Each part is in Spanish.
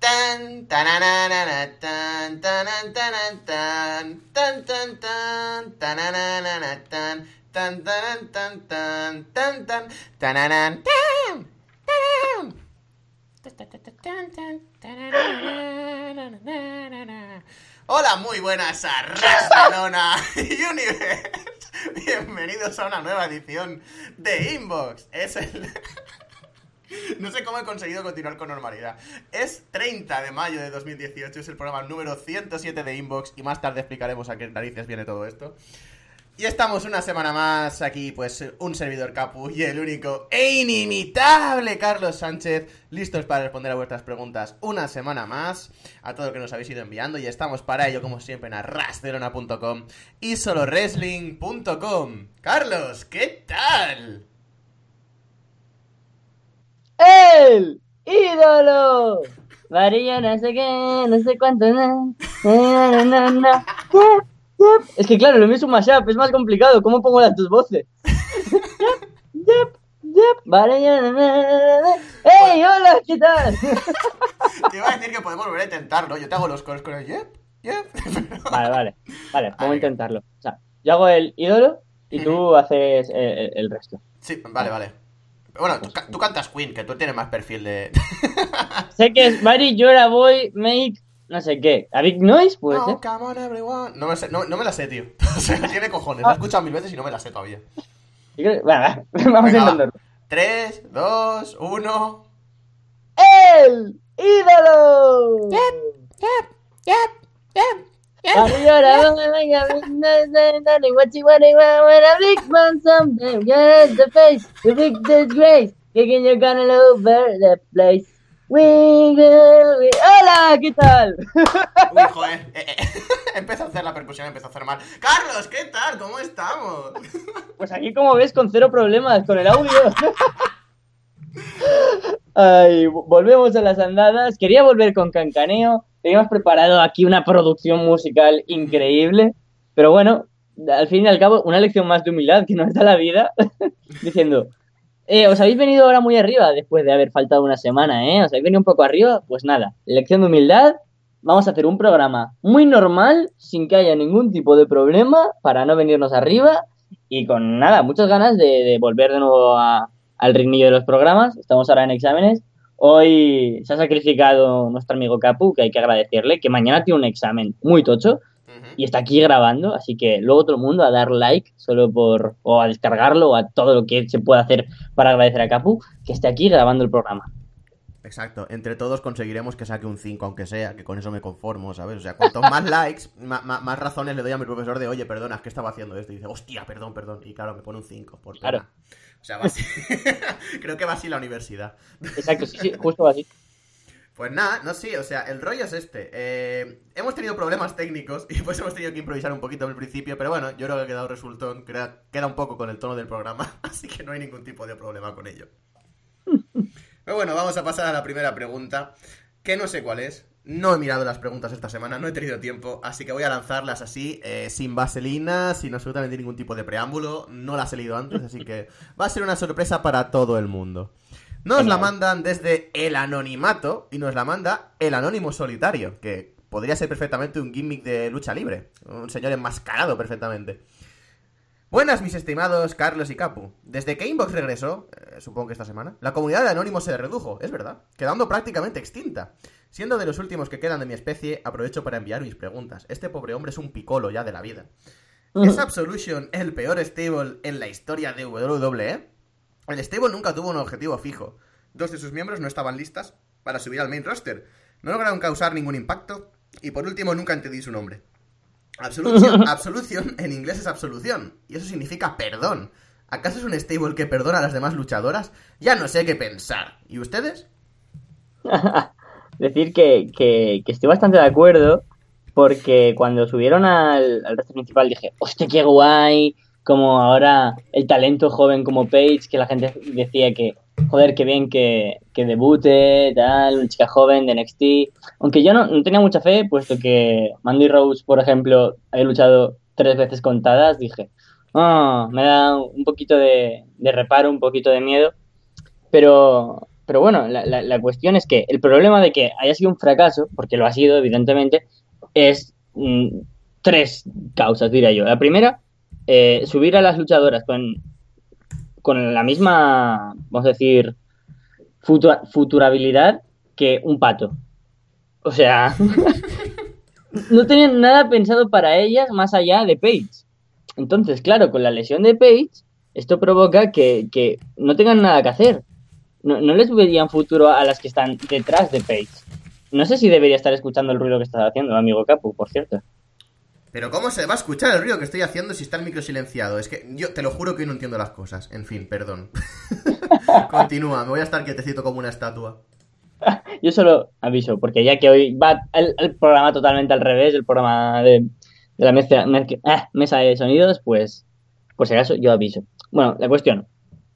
Tan, tan, tan, tan, tan, tan, tananana, tan, tan, tanan, tan, tan, tan, tan, tananan, tan, tan. Hola, muy buenas a Barcelona Universe. Bienvenidos a una nueva edición de Inbox. Es el... No sé cómo he conseguido continuar con normalidad. Es 30 de mayo de 2018, es el programa número 107 de Inbox y más tarde explicaremos a qué narices viene todo esto. Y estamos una semana más aquí, pues un servidor Capu y el único e inimitable Carlos Sánchez, listos para responder a vuestras preguntas una semana más, a todo lo que nos habéis ido enviando y estamos para ello como siempre en arrasterona.com y solowrestling.com. Carlos, ¿qué tal? ¡El ídolo! Varía no sé qué, no sé cuánto, no, no, no, no. Yep, yep. Es que claro, lo mío es un mashup, es más complicado. ¿Cómo pongo las tus voces? Yep, yep, yep. Varía, no, no, no, no. ¡Ey, hola! ¿Qué tal? Te iba a decir que podemos volver a intentarlo. Yo te hago los coros con el yep, yep. Vale, vale, vale, vamos a intentarlo. O sea, yo hago el ídolo y tú haces el resto. Sí, vale, vale. Bueno, tú, ca- tú cantas Queen, que tú tienes más perfil de... Sé que es Mary, Llora, Boy, Make, no sé qué. ¿A Big Noise? Puede ser. No, come on everyone. No me, sé- no, no me la sé, tío. O sea, tiene cojones. La he escuchado mil veces y no me la sé todavía. Bueno, va, vamos Venga, a va. intentarlo. 3, 2, 1... ¡El ídolo! Arriba, venga, venga, what you want, when a big man someday, get the face, the big disgrace, kicking you're gonna over the place. We will, we... ¡Hola! ¿Qué tal? Uy, joder. Eh, eh, Empezó a hacer la percusión, empezó a hacer mal. Carlos, ¿qué tal? ¿Cómo estamos? Pues aquí, como ves, con cero problemas con el audio. Ay, volvemos a las andadas. Quería volver con Cancaneo. Teníamos preparado aquí una producción musical increíble. Pero bueno, al fin y al cabo, una lección más de humildad que nos da la vida. Diciendo, eh, os habéis venido ahora muy arriba después de haber faltado una semana, ¿eh? Os habéis venido un poco arriba. Pues nada, lección de humildad. Vamos a hacer un programa muy normal, sin que haya ningún tipo de problema, para no venirnos arriba y con nada, muchas ganas de, de volver de nuevo a- al ritmillo de los programas. Estamos ahora en exámenes. Hoy se ha sacrificado nuestro amigo Capu, que hay que agradecerle, que mañana tiene un examen muy tocho y está aquí grabando, así que luego todo el mundo a dar like solo por, o a descargarlo, o a todo lo que se pueda hacer para agradecer a Capu, que esté aquí grabando el programa. Exacto, entre todos conseguiremos que saque un 5, aunque sea, que con eso me conformo, ¿sabes? O sea, cuanto más likes, más, razones le doy a mi profesor de, oye, perdona, es que estaba haciendo esto. Y dice, hostia, perdón, perdón. Y claro, me pone un 5, por pena. O sea, va así. Creo que va así la universidad. Exacto, sí, sí, justo así. Pues nada, no sé, o sea, el rollo es este. Eh, hemos tenido problemas técnicos y pues hemos tenido que improvisar un poquito al principio, pero bueno, yo creo que ha quedado resultón, queda, queda un poco con el tono del programa, así que no hay ningún tipo de problema con ello. Pero bueno, vamos a pasar a la primera pregunta, que no sé cuál es. No he mirado las preguntas esta semana, no he tenido tiempo, así que voy a lanzarlas así, eh, sin vaselina, sin absolutamente ningún tipo de preámbulo. No las he leído antes, así que va a ser una sorpresa para todo el mundo. Nos la mandan desde el anonimato y nos la manda el anónimo solitario, que podría ser perfectamente un gimmick de lucha libre. Un señor enmascarado perfectamente. Buenas, mis estimados Carlos y Capu. Desde que Inbox regresó, eh, supongo que esta semana, la comunidad de Anónimos se redujo, es verdad, quedando prácticamente extinta. Siendo de los últimos que quedan de mi especie, aprovecho para enviar mis preguntas. Este pobre hombre es un picolo ya de la vida. ¿Es Absolution el peor stable en la historia de WWE? El stable nunca tuvo un objetivo fijo. Dos de sus miembros no estaban listas para subir al main roster. No lograron causar ningún impacto. Y por último, nunca entendí su nombre. Absolution, absolution en inglés es absolución. Y eso significa perdón. ¿Acaso es un stable que perdona a las demás luchadoras? Ya no sé qué pensar. ¿Y ustedes? Decir que, que, que estoy bastante de acuerdo porque cuando subieron al, al resto principal dije, hostia, qué guay, como ahora el talento joven como Paige, que la gente decía que, joder, qué bien que, que debute, tal, una chica joven de NXT. Aunque yo no, no tenía mucha fe, puesto que Mandy Rose, por ejemplo, había luchado tres veces contadas, dije, ah, me da un poquito de, de reparo, un poquito de miedo. Pero pero bueno, la, cuestión es que el problema de que haya sido un fracaso, porque lo ha sido, evidentemente, es mm, tres causas, diría yo. La primera, eh, subir a las luchadoras con, con la misma, vamos a decir, futura, futurabilidad que un pato. O sea, no tenían nada pensado para ellas más allá de Paige. Entonces, claro, con la lesión de Paige, esto provoca que, que no tengan nada que hacer. No, no, les verían futuro a las que están detrás de Paige. No sé si debería estar escuchando el ruido que estás haciendo, amigo Capu, por cierto. Pero ¿cómo se va a escuchar el ruido que estoy haciendo si está el micro silenciado? Es que yo te lo juro que hoy no entiendo las cosas. En fin, perdón. Continúa, me voy a estar quietecito como una estatua. yo solo aviso, porque ya que hoy va el, el programa totalmente al revés, el programa de, de la mezcla, mezcla, eh, mesa de sonidos, pues por si acaso yo aviso. Bueno, la cuestión.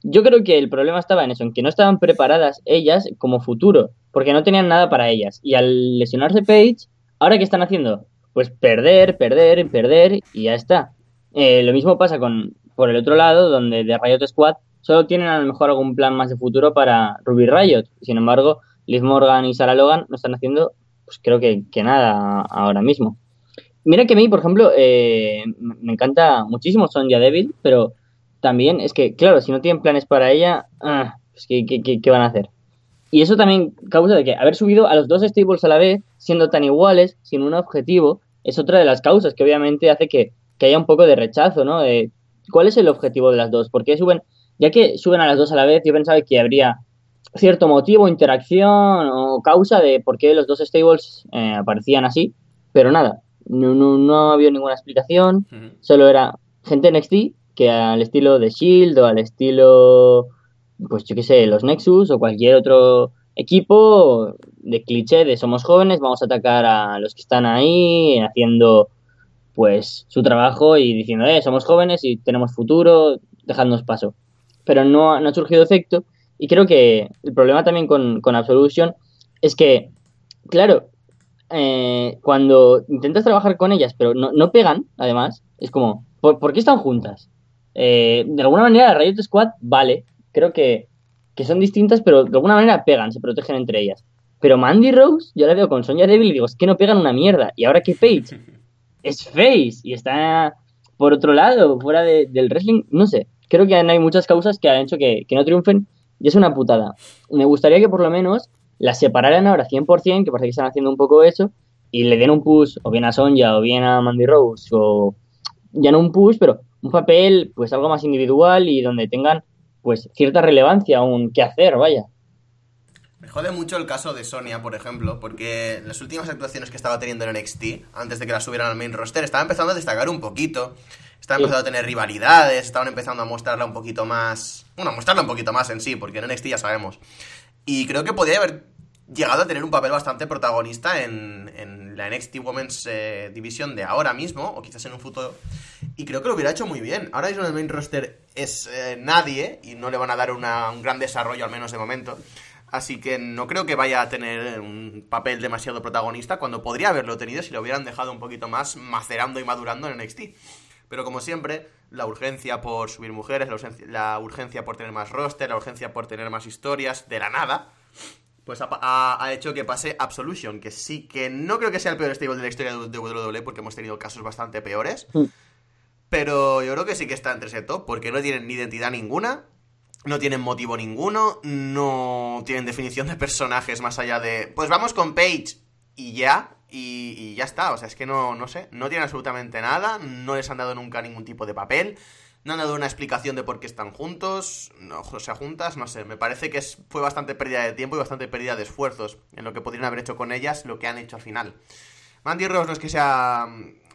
Yo creo que el problema estaba en eso, en que no estaban preparadas ellas como futuro, porque no tenían nada para ellas. Y al lesionarse Page, ¿ahora qué están haciendo? Pues perder, perder, perder y ya está. Eh, lo mismo pasa con por el otro lado, donde de Riot Squad solo tienen a lo mejor algún plan más de futuro para Ruby Riot. Sin embargo, Liz Morgan y Sarah Logan no están haciendo, pues creo que, nada ahora mismo. Mira que a mí, por ejemplo, eh, me encanta muchísimo Sonja Devil, pero también es que, claro, si no tienen planes para ella, ah, pues ¿qué, qué, qué, van a hacer? Y eso también causa de que haber subido a los dos stables a la vez, siendo tan iguales, sin un objetivo, es otra de las causas que obviamente hace que, que haya un poco de rechazo, ¿no? De, ¿Cuál es el objetivo de las dos? ¿Por qué suben? Ya que suben a las dos a la vez, yo pensaba que habría cierto motivo, interacción o causa de por qué los dos stables eh, aparecían así, pero nada, no, no, no había ninguna explicación, uh -huh. solo era gente NXT que al estilo de Shield o al estilo, pues yo qué sé, los Nexus o cualquier otro equipo de cliché de somos jóvenes, vamos a atacar a los que están ahí haciendo pues su trabajo y diciendo, eh, somos jóvenes y tenemos futuro, dejadnos paso. Pero no, no ha surgido efecto y creo que el problema también con, con Absolution es que, claro, eh, cuando intentas trabajar con ellas, pero no, no pegan, además, es como, ¿por, ¿por qué están juntas? Eh, de alguna manera, la Riot Squad, vale, creo que, que, son distintas, pero de alguna manera pegan, se protegen entre ellas. Pero Mandy Rose, yo la veo con Sonya Devil y digo, es que no pegan una mierda. Y ahora que Paige es Face y está por otro lado, fuera de, del wrestling, no sé. Creo que hay muchas causas que han hecho que, que no triunfen y es una putada. Me gustaría que por lo menos las separaran ahora 100%, que parece que están haciendo un poco eso, y le den un push, o bien a Sonja, o bien a Mandy Rose, o ya no un push, pero un papel, pues algo más individual y donde tengan, pues, cierta relevancia, un qué hacer, vaya. Me jode mucho el caso de Sonia, por ejemplo, porque las últimas actuaciones que estaba teniendo en NXT, antes de que la subieran al main roster, estaba empezando a destacar un poquito. Estaban sí. empezando a tener rivalidades, estaban empezando a mostrarla un poquito más. Bueno, a mostrarla un poquito más en sí, porque en NXT ya sabemos. Y creo que podría haber llegado a tener un papel bastante protagonista en, en la NXT Women's eh, Division de ahora mismo, o quizás en un futuro. Y creo que lo hubiera hecho muy bien. Ahora mismo el main roster es eh, nadie, y no le van a dar una, un gran desarrollo, al menos de momento. Así que no creo que vaya a tener un papel demasiado protagonista cuando podría haberlo tenido si lo hubieran dejado un poquito más macerando y madurando en NXT. Pero como siempre, la urgencia por subir mujeres, la urgencia, la urgencia, por tener más roster, la urgencia por tener más historias, de la nada, pues ha, ha, ha, hecho que pase Absolution, que sí que no creo que sea el peor stable de la historia de WWE, porque hemos tenido casos bastante peores. Mm. Pero yo creo que sí que está entre ese top, porque no tienen ni identidad ninguna, no tienen motivo ninguno, no tienen definición de personajes más allá de, pues vamos con Paige y ya, y, y, ya está, o sea, es que no, no sé, no tienen absolutamente nada, no les han dado nunca ningún tipo de papel, no han dado una explicación de por qué están juntos, no, o sea, juntas, no sé, me parece que fue bastante pérdida de tiempo y bastante pérdida de esfuerzos en lo que podrían haber hecho con ellas, lo que han hecho al final. Mandy Rose no es que sea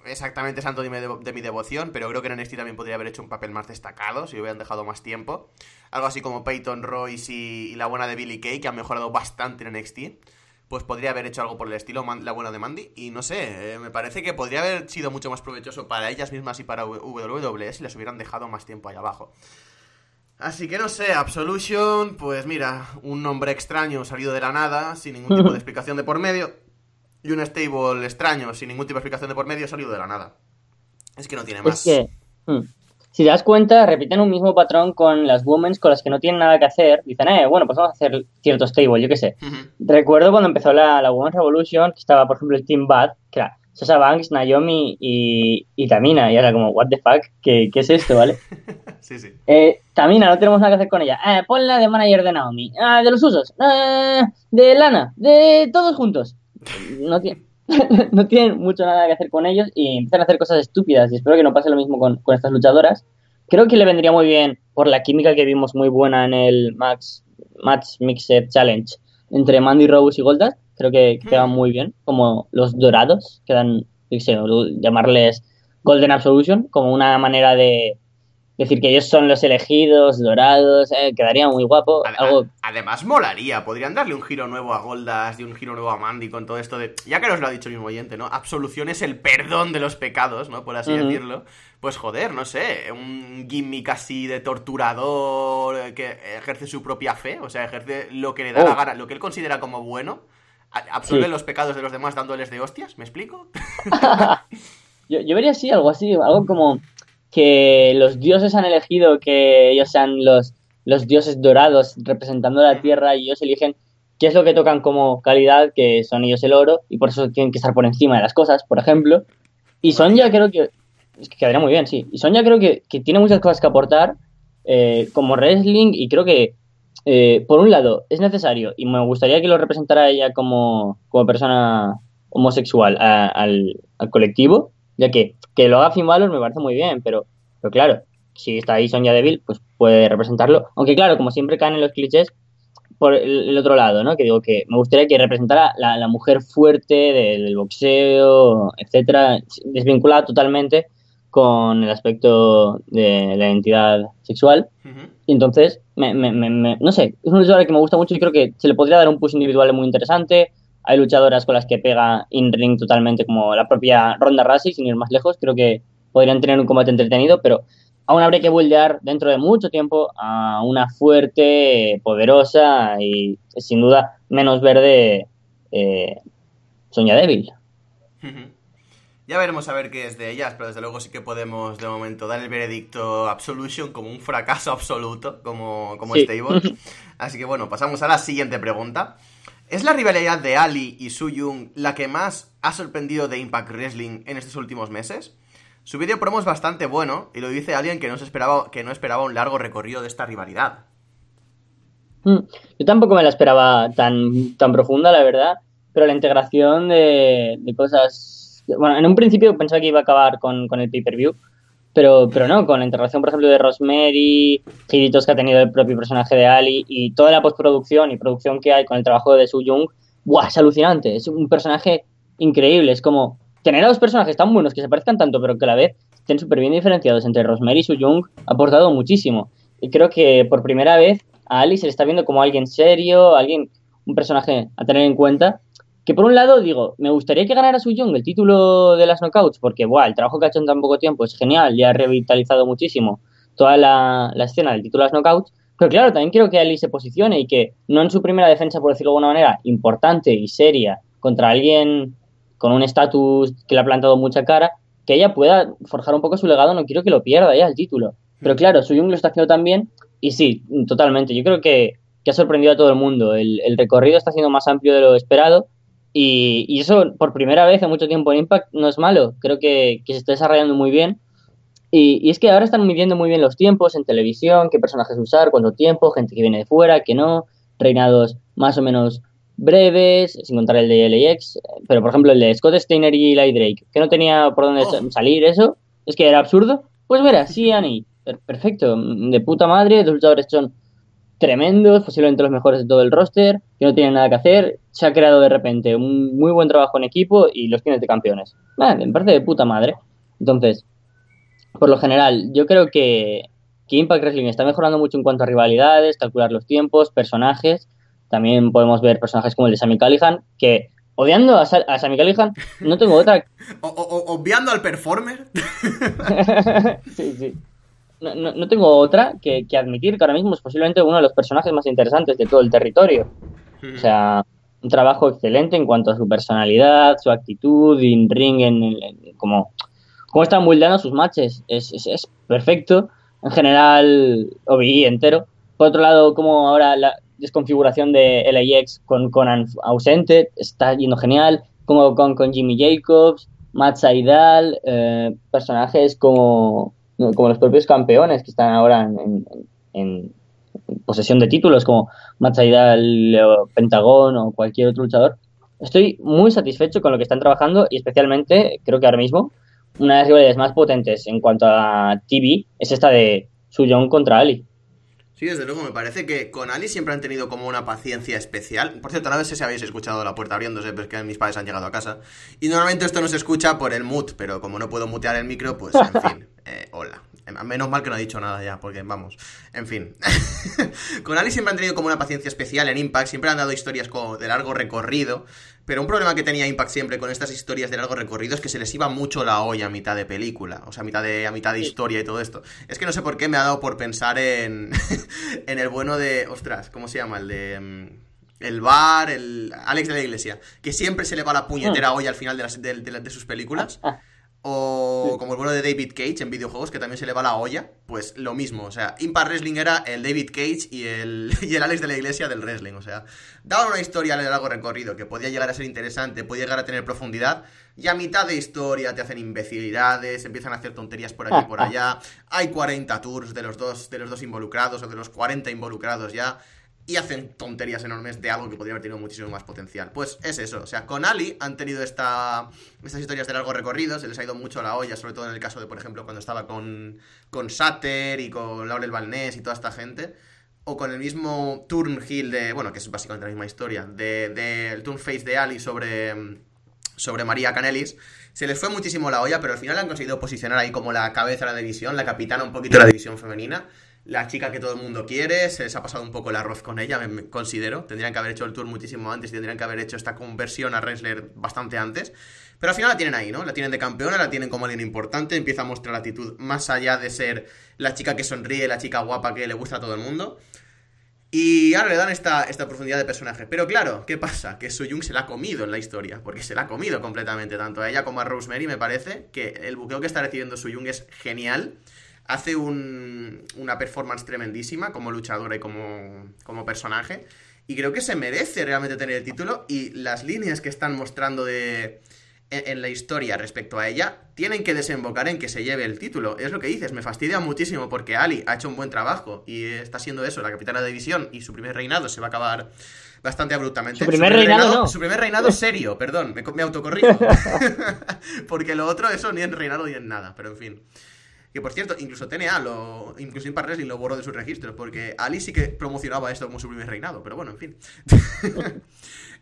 exactamente santo de mi, de mi, devoción, pero creo que en NXT también podría haber hecho un papel más destacado si hubieran dejado más tiempo. Algo así como Peyton Royce y, y la buena de Billy Kay, que han mejorado bastante en NXT pues podría haber hecho algo por el estilo la buena de Mandy. Y no sé, eh, me parece que podría haber sido mucho más provechoso para ellas mismas y para WWE si les hubieran dejado más tiempo ahí abajo. Así que no sé, Absolution, pues mira, un nombre extraño salido de la nada, sin ningún tipo de explicación de por medio. Y un stable extraño, sin ningún tipo de explicación de por medio, salido de la nada. Es que no tiene más. Es que, si te das cuenta, repiten un mismo patrón con las women con las que no tienen nada que hacer. Dicen, eh, bueno, pues vamos a hacer cierto stable, yo qué sé. Recuerdo cuando empezó la, la Women's Revolution, que estaba, por ejemplo, el Team Bad, que era Sasha Banks, Naomi y, y Tamina. Y era como, what the fuck, ¿qué, qué es esto, vale? sí, sí. Eh, Tamina, no tenemos nada que hacer con ella. Eh, ponla de manager de Naomi. Ah, de los usos. Eh, de Lana. De todos juntos. No tiene... no tienen mucho nada que hacer con ellos y empiezan a hacer cosas estúpidas y espero que no pase lo mismo con, con, estas luchadoras. Creo que le vendría muy bien por la química que vimos muy buena en el Max, Match Mixer Challenge entre Mandy Rose y Goldust. Creo que quedan muy bien, como los dorados, quedan, sé, llamarles Golden Absolution, como una manera de, decir que ellos son los elegidos, dorados, eh, quedaría muy guapo. Ad algo... Además, molaría. Podrían darle un giro nuevo a Goldas y un giro nuevo a Mandy con todo esto de. Ya que nos lo ha dicho el mismo oyente, ¿no? Absolución es el perdón de los pecados, ¿no? Por así uh -huh. decirlo. Pues joder, no sé, un gimmick así de torturador que ejerce su propia fe, o sea, ejerce lo que le da oh. la gana, lo que él considera como bueno. Absorbe sí. los pecados de los demás dándoles de hostias, ¿me explico? yo, yo vería así, algo así, algo como que los dioses han elegido que ellos sean los, los dioses dorados representando la tierra y ellos eligen qué es lo que tocan como calidad, que son ellos el oro, y por eso tienen que estar por encima de las cosas, por ejemplo. Y Sonja creo que... Es que quedaría muy bien, sí. Y Sonja creo que, que tiene muchas cosas que aportar eh, como wrestling y creo que, eh, por un lado, es necesario y me gustaría que lo representara ella como, como persona homosexual a, al, al colectivo, ya que que lo haga Finn Balor me parece muy bien, pero, pero claro, si está ahí Sonya Deville, pues puede representarlo. Aunque claro, como siempre caen en los clichés por el, el otro lado, ¿no? Que digo que me gustaría que representara la, la mujer fuerte del, del, boxeo, etcétera, desvinculada totalmente con el aspecto de la identidad sexual. Uh -huh. Y entonces, me, me, me, no sé, es una luchadora que me gusta mucho y creo que se le podría dar un push individual muy interesante hay luchadoras con las que pega in-ring totalmente, como la propia Ronda Rousey, sin ir más lejos. Creo que podrían tener un combate entretenido, pero aún habría que buildear dentro de mucho tiempo a una fuerte, poderosa y sin duda menos verde eh, Sonia Devil. Ya veremos a ver qué es de ellas, pero desde luego sí que podemos de momento dar el veredicto Absolution como un fracaso absoluto, como, como sí. Stable. Así que bueno, pasamos a la siguiente pregunta. ¿Es la rivalidad de Ali y Su Yung la que más ha sorprendido de Impact Wrestling en estos últimos meses? Su vídeo promo es bastante bueno y lo dice alguien que no, se esperaba, que no esperaba un largo recorrido de esta rivalidad. Mm, yo tampoco me la esperaba tan, tan profunda, la verdad, pero la integración de, de cosas... Bueno, en un principio pensaba que iba a acabar con, con el pay-per-view, pero, pero no, con la integración, por ejemplo, de Rosemary, giritos que ha tenido el propio personaje de Ali y toda la postproducción y producción que hay con el trabajo de Su Jung, ¡buah! Es alucinante. Es un personaje increíble. Es como tener a dos personajes tan buenos que se parezcan tanto, pero que a la vez estén súper bien diferenciados entre Rosemary y Su Jung, ha aportado muchísimo. Y creo que por primera vez a Ali se le está viendo como alguien serio, alguien, un personaje a tener en cuenta que por un lado digo, me gustaría que ganara Su Young el título de las knockouts, porque buah, el trabajo que ha hecho en tan poco tiempo es genial y ha revitalizado muchísimo toda la, escena del título de las knockouts. Pero claro, también quiero que Ali se posicione y que no en su primera defensa, por decirlo de alguna manera, importante y seria contra alguien con un estatus que le ha plantado mucha cara, que ella pueda forjar un poco su legado, no quiero que lo pierda ya el título. Pero claro, Su Young lo está haciendo también y sí, totalmente. Yo creo que, ha sorprendido a todo el mundo. El recorrido está siendo más amplio de lo esperado y, y, eso, por primera vez en mucho tiempo en Impact, no es malo. Creo que, que se está desarrollando muy bien. Y, y, es que ahora están midiendo muy bien los tiempos en televisión, qué personajes usar, cuánto tiempo, gente que viene de fuera, que no, reinados más o menos breves, sin contar el de LAX. Pero, por ejemplo, el de Scott Steiner y Eli Drake, que no tenía por dónde oh. salir eso, es que era absurdo. Pues mira, sí, Annie, perfecto, de puta madre, los luchadores son tremendos, posiblemente los mejores de todo el roster, que no tienen nada que hacer. Se ha creado de repente un muy buen trabajo en equipo y los tienes de campeones. Vale, me parece de puta madre. Entonces, por lo general, yo creo que, que Impact Wrestling está mejorando mucho en cuanto a rivalidades, calcular los tiempos, personajes. También podemos ver personajes como el de Sammy Callihan, que odiando a, Sa a Sammy Callihan, no tengo otra. o, o, obviando al performer. sí, sí no, no, no, tengo otra que, admitir que ahora mismo es posiblemente uno de los personajes más interesantes de todo el territorio. O sea, un trabajo excelente en cuanto a su personalidad, su actitud, in ring, en, en, como, cómo están buildando sus matches. Es, es, perfecto. En general, OBI entero. Por otro lado, como ahora la desconfiguración de LAX con Conan ausente, está yendo genial. Como con, con Jimmy Jacobs, Matt Saidal, eh, personajes como, como los propios campeones que están ahora en, en, en posesión de títulos, como Matt Saidal, Pentagón o cualquier otro luchador. Estoy muy satisfecho con lo que están trabajando y especialmente creo que ahora mismo una de las rivalidades más potentes en cuanto a TV es esta de Suyong contra Ali. Sí, desde luego, me parece que con Ali siempre han tenido como una paciencia especial. Por cierto, no sé si habéis escuchado la puerta abriéndose, pero es que mis padres han llegado a casa. Y normalmente esto no se escucha por el mute, pero como no puedo mutear el micro, pues en fin, eh, hola. Menos mal que no ha dicho nada ya, porque vamos. En fin. con Ali siempre han tenido como una paciencia especial en Impact, siempre han dado historias como de largo recorrido. Pero un problema que tenía Impact siempre con estas historias de largo recorrido es que se les iba mucho la olla a mitad de película, o sea, a mitad de, a mitad de historia y todo esto. Es que no sé por qué me ha dado por pensar en, en el bueno de. Ostras, ¿cómo se llama? El de. El bar, el Alex de la Iglesia, que siempre se le va la puñetera olla al final de, las, de, de, de sus películas. O como el bueno de David Cage en videojuegos, que también se le va la olla, pues lo mismo. O sea, Impact Wrestling era el David Cage y el, y el Alex de la Iglesia del wrestling. O sea, daban una historia de largo recorrido que podía llegar a ser interesante, podía llegar a tener profundidad. Y a mitad de historia te hacen imbecilidades, empiezan a hacer tonterías por aquí y por allá. Hay 40 tours de los dos, de los dos involucrados o de los 40 involucrados ya y hacen tonterías enormes de algo que podría haber tenido muchísimo más potencial. Pues es eso, o sea, con Ali han tenido esta, estas historias de largo recorrido, se les ha ido mucho la olla, sobre todo en el caso de, por ejemplo, cuando estaba con, con y con Laurel Balnés y toda esta gente. O con el mismo Turn Hill de, bueno, que es básicamente la misma historia, del de, de Turn Face de Ali sobre, sobre María Canelis. Se les fue muchísimo la olla, pero al final han conseguido posicionar ahí como la cabeza de la división, la capitana un poquito de la división femenina la chica que todo el mundo quiere, se les ha pasado un poco el arroz con ella, me, considero. Tendrían que haber hecho el tour muchísimo antes y tendrían que haber hecho esta conversión a wrestler bastante antes. Pero al final la tienen ahí, ¿no? La tienen de campeona, la tienen como alguien importante, empieza a mostrar actitud más allá de ser la chica que sonríe, la chica guapa que le gusta a todo el mundo. Y ahora le dan esta, esta profundidad de personaje. Pero claro, ¿qué pasa? Que Suyung se la ha comido en la historia. Porque se la ha comido completamente, tanto a ella como a Rosemary, me parece. Que el buqueo que está recibiendo Suyung es genial hace un, una performance tremendísima como luchadora y como, como personaje. Y creo que se merece realmente tener el título. Y las líneas que están mostrando de, en, en, la historia respecto a ella tienen que desembocar en que se lleve el título. Es lo que dices, me fastidia muchísimo porque Ali ha hecho un buen trabajo y está siendo eso, la capitana de división. Y su primer reinado se va a acabar bastante abruptamente. Su primer, su primer reinado, reinado, no. Su primer reinado serio, perdón, me, me autocorrijo. porque lo otro, eso ni en reinado ni en nada, pero en fin. Que por cierto, incluso TNA, lo, incluso Impact Wrestling lo borró de sus registros, porque Ali sí que promocionaba esto como su primer reinado, pero bueno, en fin.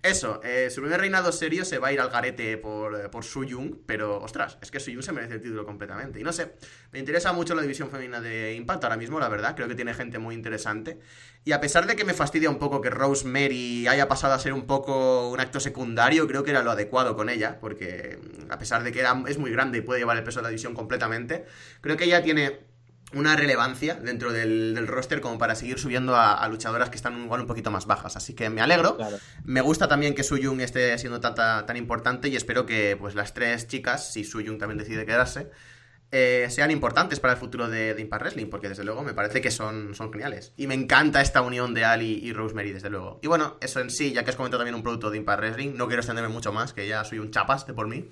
Eso, eh, su primer reinado serio se va a ir al garete por, por Suyung, pero ostras, es que Suyung se merece el título completamente. Y no sé, me interesa mucho la división femenina de Impact ahora mismo, la verdad, creo que tiene gente muy interesante. Y a pesar de que me fastidia un poco que Rosemary haya pasado a ser un poco un acto secundario, creo que era lo adecuado con ella, porque a pesar de que es muy grande y puede llevar el peso de la división completamente, creo que ella tiene una relevancia dentro del, del, roster como para seguir subiendo a, a, luchadoras que están igual un poquito más bajas. Así que me alegro. Claro. Me gusta también que Suyung esté siendo tan, tan importante y espero que pues las tres chicas, si Suyung también decide quedarse, eh, sean importantes para el futuro de, de, Impact Wrestling, porque desde luego me parece que son, son geniales. Y me encanta esta unión de Ali y Rosemary, desde luego. Y bueno, eso en sí, ya que has comentado también un producto de Impact Wrestling, no quiero extenderme mucho más, que ya soy un chapas de por mí.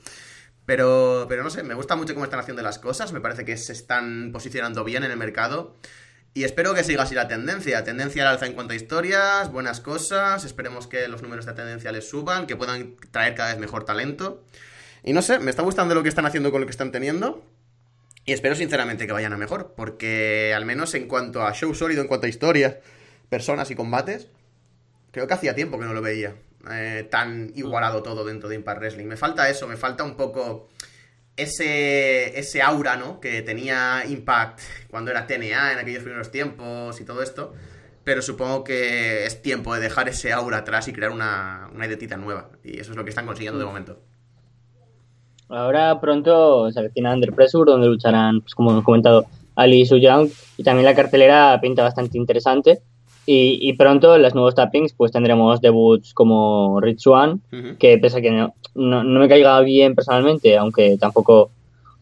Pero, pero no sé, me gusta mucho cómo están haciendo las cosas, me parece que se están posicionando bien en el mercado. Y espero que siga así la tendencia. Tendencia al alza en cuanto a historias, buenas cosas. Esperemos que los números de tendencia les suban, que puedan traer cada vez mejor talento. Y no sé, me está gustando lo que están haciendo con lo que están teniendo. Y espero sinceramente que vayan a mejor, porque al menos en cuanto a show sólido, en cuanto a historias, personas y combates, creo que hacía tiempo que no lo veía eh, tan igualado todo dentro de Impact Wrestling. Me falta eso, me falta un poco ese, ese aura, ¿no? Que tenía Impact cuando era TNA en aquellos primeros tiempos y todo esto. Pero supongo que es tiempo de dejar ese aura atrás y crear una, una identidad nueva. Y eso es lo que están consiguiendo de momento. Ahora pronto se avecina Under Pressure, donde lucharán, pues como hemos comentado, Ali y Su Young. Y también la cartelera pinta bastante interesante. Y, y, pronto en los nuevos tappings pues tendremos debuts como Rich One, uh -huh. que pese a que no, no, no, me caiga bien personalmente, aunque tampoco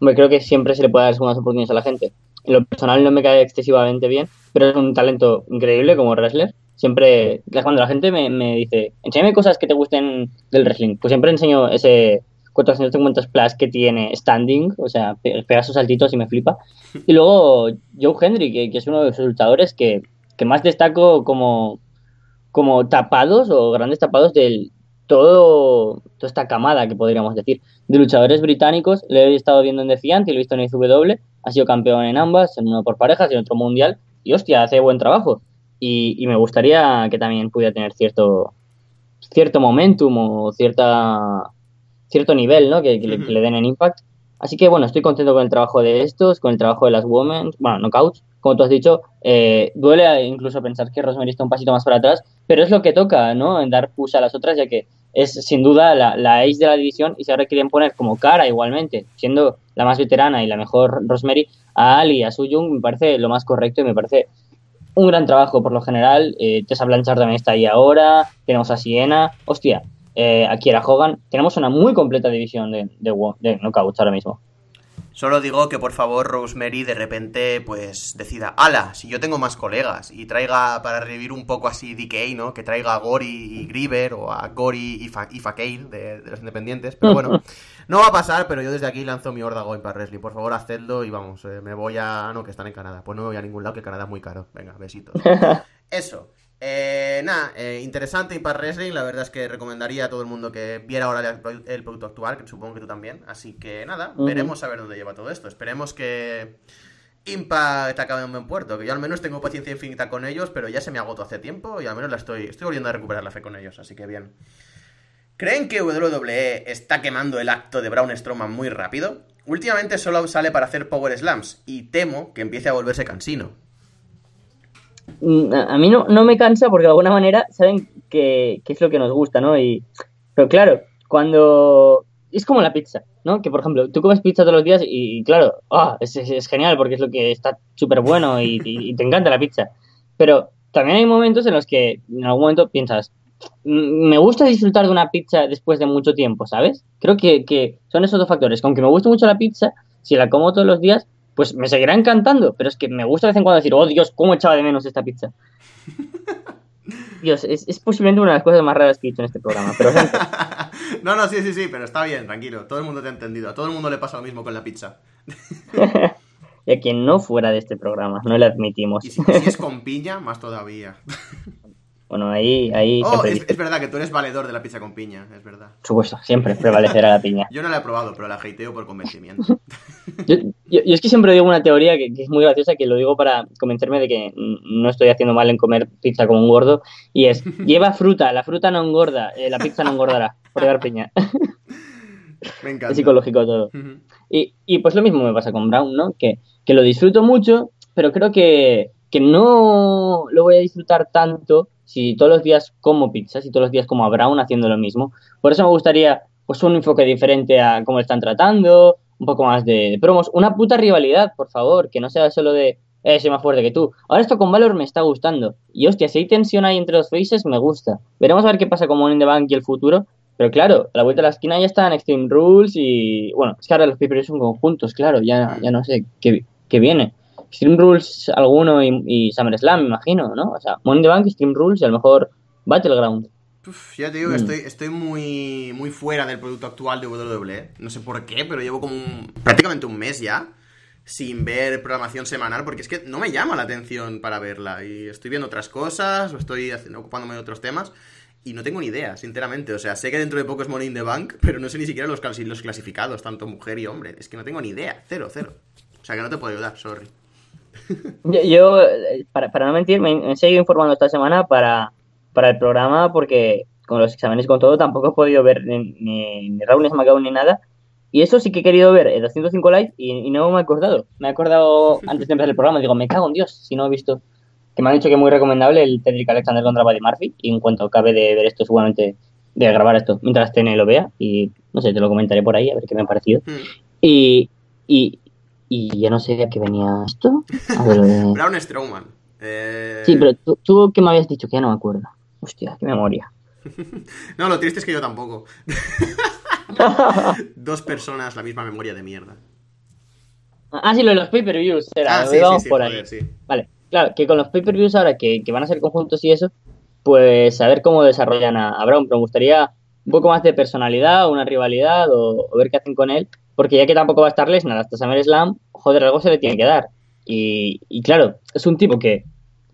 Hombre, creo que siempre se le puede dar segundas oportunidades a la gente. En lo personal no me cae excesivamente bien, pero es un talento increíble como wrestler. Siempre, cuando la gente me, me dice, enséñame cosas que te gusten del wrestling, pues siempre enseño ese 450 plus que tiene standing, o sea, pega sus saltitos y me flipa. Y luego Joe Hendry, que, que es uno de los luchadores que, que más destaco como, como tapados o grandes tapados del todo toda esta camada que podríamos decir de luchadores británicos. Le he estado viendo en Defiant y lo he visto en ICW ha sido campeón en ambas en uno por parejas y en otro mundial y hostia hace buen trabajo. Y, y me gustaría que también pudiera tener cierto cierto momentum o cierta cierto nivel ¿no? que, que, le, que le den en Impact así que bueno estoy contento con el trabajo de estos con el trabajo de las women bueno knockouts como tú has dicho, eh, duele incluso pensar que Rosemary está un pasito más para atrás, pero es lo que toca, ¿no? En dar push a las otras, ya que es sin duda la, la ace de la división y si ahora quieren poner como cara igualmente, siendo la más veterana y la mejor Rosemary, a Ali y a Suyung me parece lo más correcto y me parece un gran trabajo por lo general. Eh, Tessa Blanchard también está ahí ahora, tenemos a Siena, hostia, eh, a Kiera Hogan, tenemos una muy completa división de, de, de knockouts ahora mismo. Solo digo que por favor Rosemary de repente pues decida, ala, si yo tengo más colegas y traiga para revivir un poco así DK, ¿no? Que traiga a Gori y Griever o a Gori y, Fa y Fakale de, de, los independientes. Pero bueno, no va a pasar, pero yo desde aquí lanzo mi horda Going para Wrestling. Por favor, hacedlo y vamos, eh, me voy a... No, que están en Canadá. Pues no me voy a ningún lado, que Canadá es muy caro. Venga, besitos. Eso. Eh, nada, eh, interesante Impact Wrestling. La verdad es que recomendaría a todo el mundo que viera ahora el, el producto actual, que supongo que tú también. Así que nada, uh -huh. veremos a ver dónde lleva todo esto. Esperemos que Impact acabe en buen puerto. Que yo al menos tengo paciencia infinita con ellos, pero ya se me agotó hace tiempo y al menos la estoy, estoy volviendo a recuperar la fe con ellos. Así que bien. ¿Creen que WWE está quemando el acto de Braun Strowman muy rápido? Últimamente solo sale para hacer Power Slams y temo que empiece a volverse cansino. A mí no, no, me cansa porque de alguna manera saben que, que, es lo que nos gusta, ¿no? Y, pero claro, cuando... Es como la pizza, ¿no? Que por ejemplo, tú comes pizza todos los días y, claro, oh, es, es, genial porque es lo que está súper bueno y, y, te encanta la pizza. Pero también hay momentos en los que en algún momento piensas, me gusta disfrutar de una pizza después de mucho tiempo, ¿sabes? Creo que, que son esos dos factores. Aunque me gusta mucho la pizza, si la como todos los días, pues me seguirá encantando, pero es que me gusta de vez en cuando decir, oh Dios, cómo echaba de menos esta pizza. Dios, es, es, posiblemente una de las cosas más raras que he dicho en este programa, pero gente... No, no, sí, sí, sí, pero está bien, tranquilo, todo el mundo te ha entendido, a todo el mundo le pasa lo mismo con la pizza. y a quien no fuera de este programa, no le admitimos. Y si, si es con piña, más todavía. Bueno, ahí... ahí oh, es, es, verdad que tú eres valedor de la pizza con piña, es verdad. Por supuesto, siempre prevalecerá la piña. yo no la he probado, pero la hateo por convencimiento. yo, yo, yo, es que siempre digo una teoría que, que, es muy graciosa, que lo digo para convencerme de que no estoy haciendo mal en comer pizza como un gordo, y es, lleva fruta, la fruta no engorda, eh, la pizza no engordará, por llevar piña. me encanta. Es psicológico todo. Uh -huh. y, y, pues lo mismo me pasa con Brown, ¿no? Que, que lo disfruto mucho, pero creo que, que no lo voy a disfrutar tanto si todos los días como pizza, si todos los días como a Brown haciendo lo mismo. Por eso me gustaría pues un enfoque diferente a cómo están tratando, un poco más de, promos, una puta rivalidad, por favor, que no sea solo de eh, soy más fuerte que tú. Ahora esto con Valor me está gustando. Y hostia, si hay tensión ahí entre los faces, me gusta. Veremos a ver qué pasa con Money in the Bank y el futuro. Pero claro, a la vuelta de la esquina ya están Extreme Rules y. Bueno, es que ahora los papers son conjuntos, claro, ya, ya no sé qué, qué viene. Extreme Rules alguno y, y SummerSlam, me imagino, ¿no? O sea, Money in the Bank, Extreme Rules y a lo mejor Battleground. Uf, ya te digo que mm. estoy, estoy muy, muy fuera del producto actual de WWE. No sé por qué, pero llevo como un, prácticamente un mes ya sin ver programación semanal porque es que no me llama la atención para verla y estoy viendo otras cosas o estoy haciendo, ocupándome de otros temas y no tengo ni idea, sinceramente. O sea, sé que dentro de poco es Money in the Bank, pero no sé ni siquiera los, los clasificados, tanto mujer y hombre. Es que no tengo ni idea, cero, cero. O sea, que no te puedo ayudar, sorry. Yo, yo para, para, no mentir, me he seguido informando esta semana para, para el programa porque con los exámenes con todo tampoco he podido ver ni, ni, ni Raúl, ni SmackDown, ni nada. Y eso sí que he querido ver el 205 Live y, y, no me he acordado. Me he acordado antes de empezar el programa. Digo, me cago en Dios si no he visto. Que me han dicho que es muy recomendable el Cedric Alexander contra Buddy Murphy. Y en cuanto acabe de ver esto, seguramente de grabar esto mientras TN lo vea. Y no sé, te lo comentaré por ahí a ver qué me ha parecido. Mm. Y, y, y ya no sé a qué venía esto. A ver, eh... Brown Strowman. Eh... Sí, pero tú, tú que me habías dicho que ya no me acuerdo. Hostia, qué memoria. no, lo triste es que yo tampoco. Dos personas, la misma memoria de mierda. Ah, sí, lo de los pay-per-views. Ah, sí, sí, sí, por joder, ahí. Vale, claro, que con los pay-per-views ahora que, que van a ser conjuntos y eso, pues a ver cómo desarrollan a, a Brown. Pero me gustaría un poco más de personalidad, una rivalidad o, o ver qué hacen con él. Porque ya que tampoco va a estar Lesnar hasta SummerSlam, joder, algo se le tiene que dar. Y, y claro, es un tipo que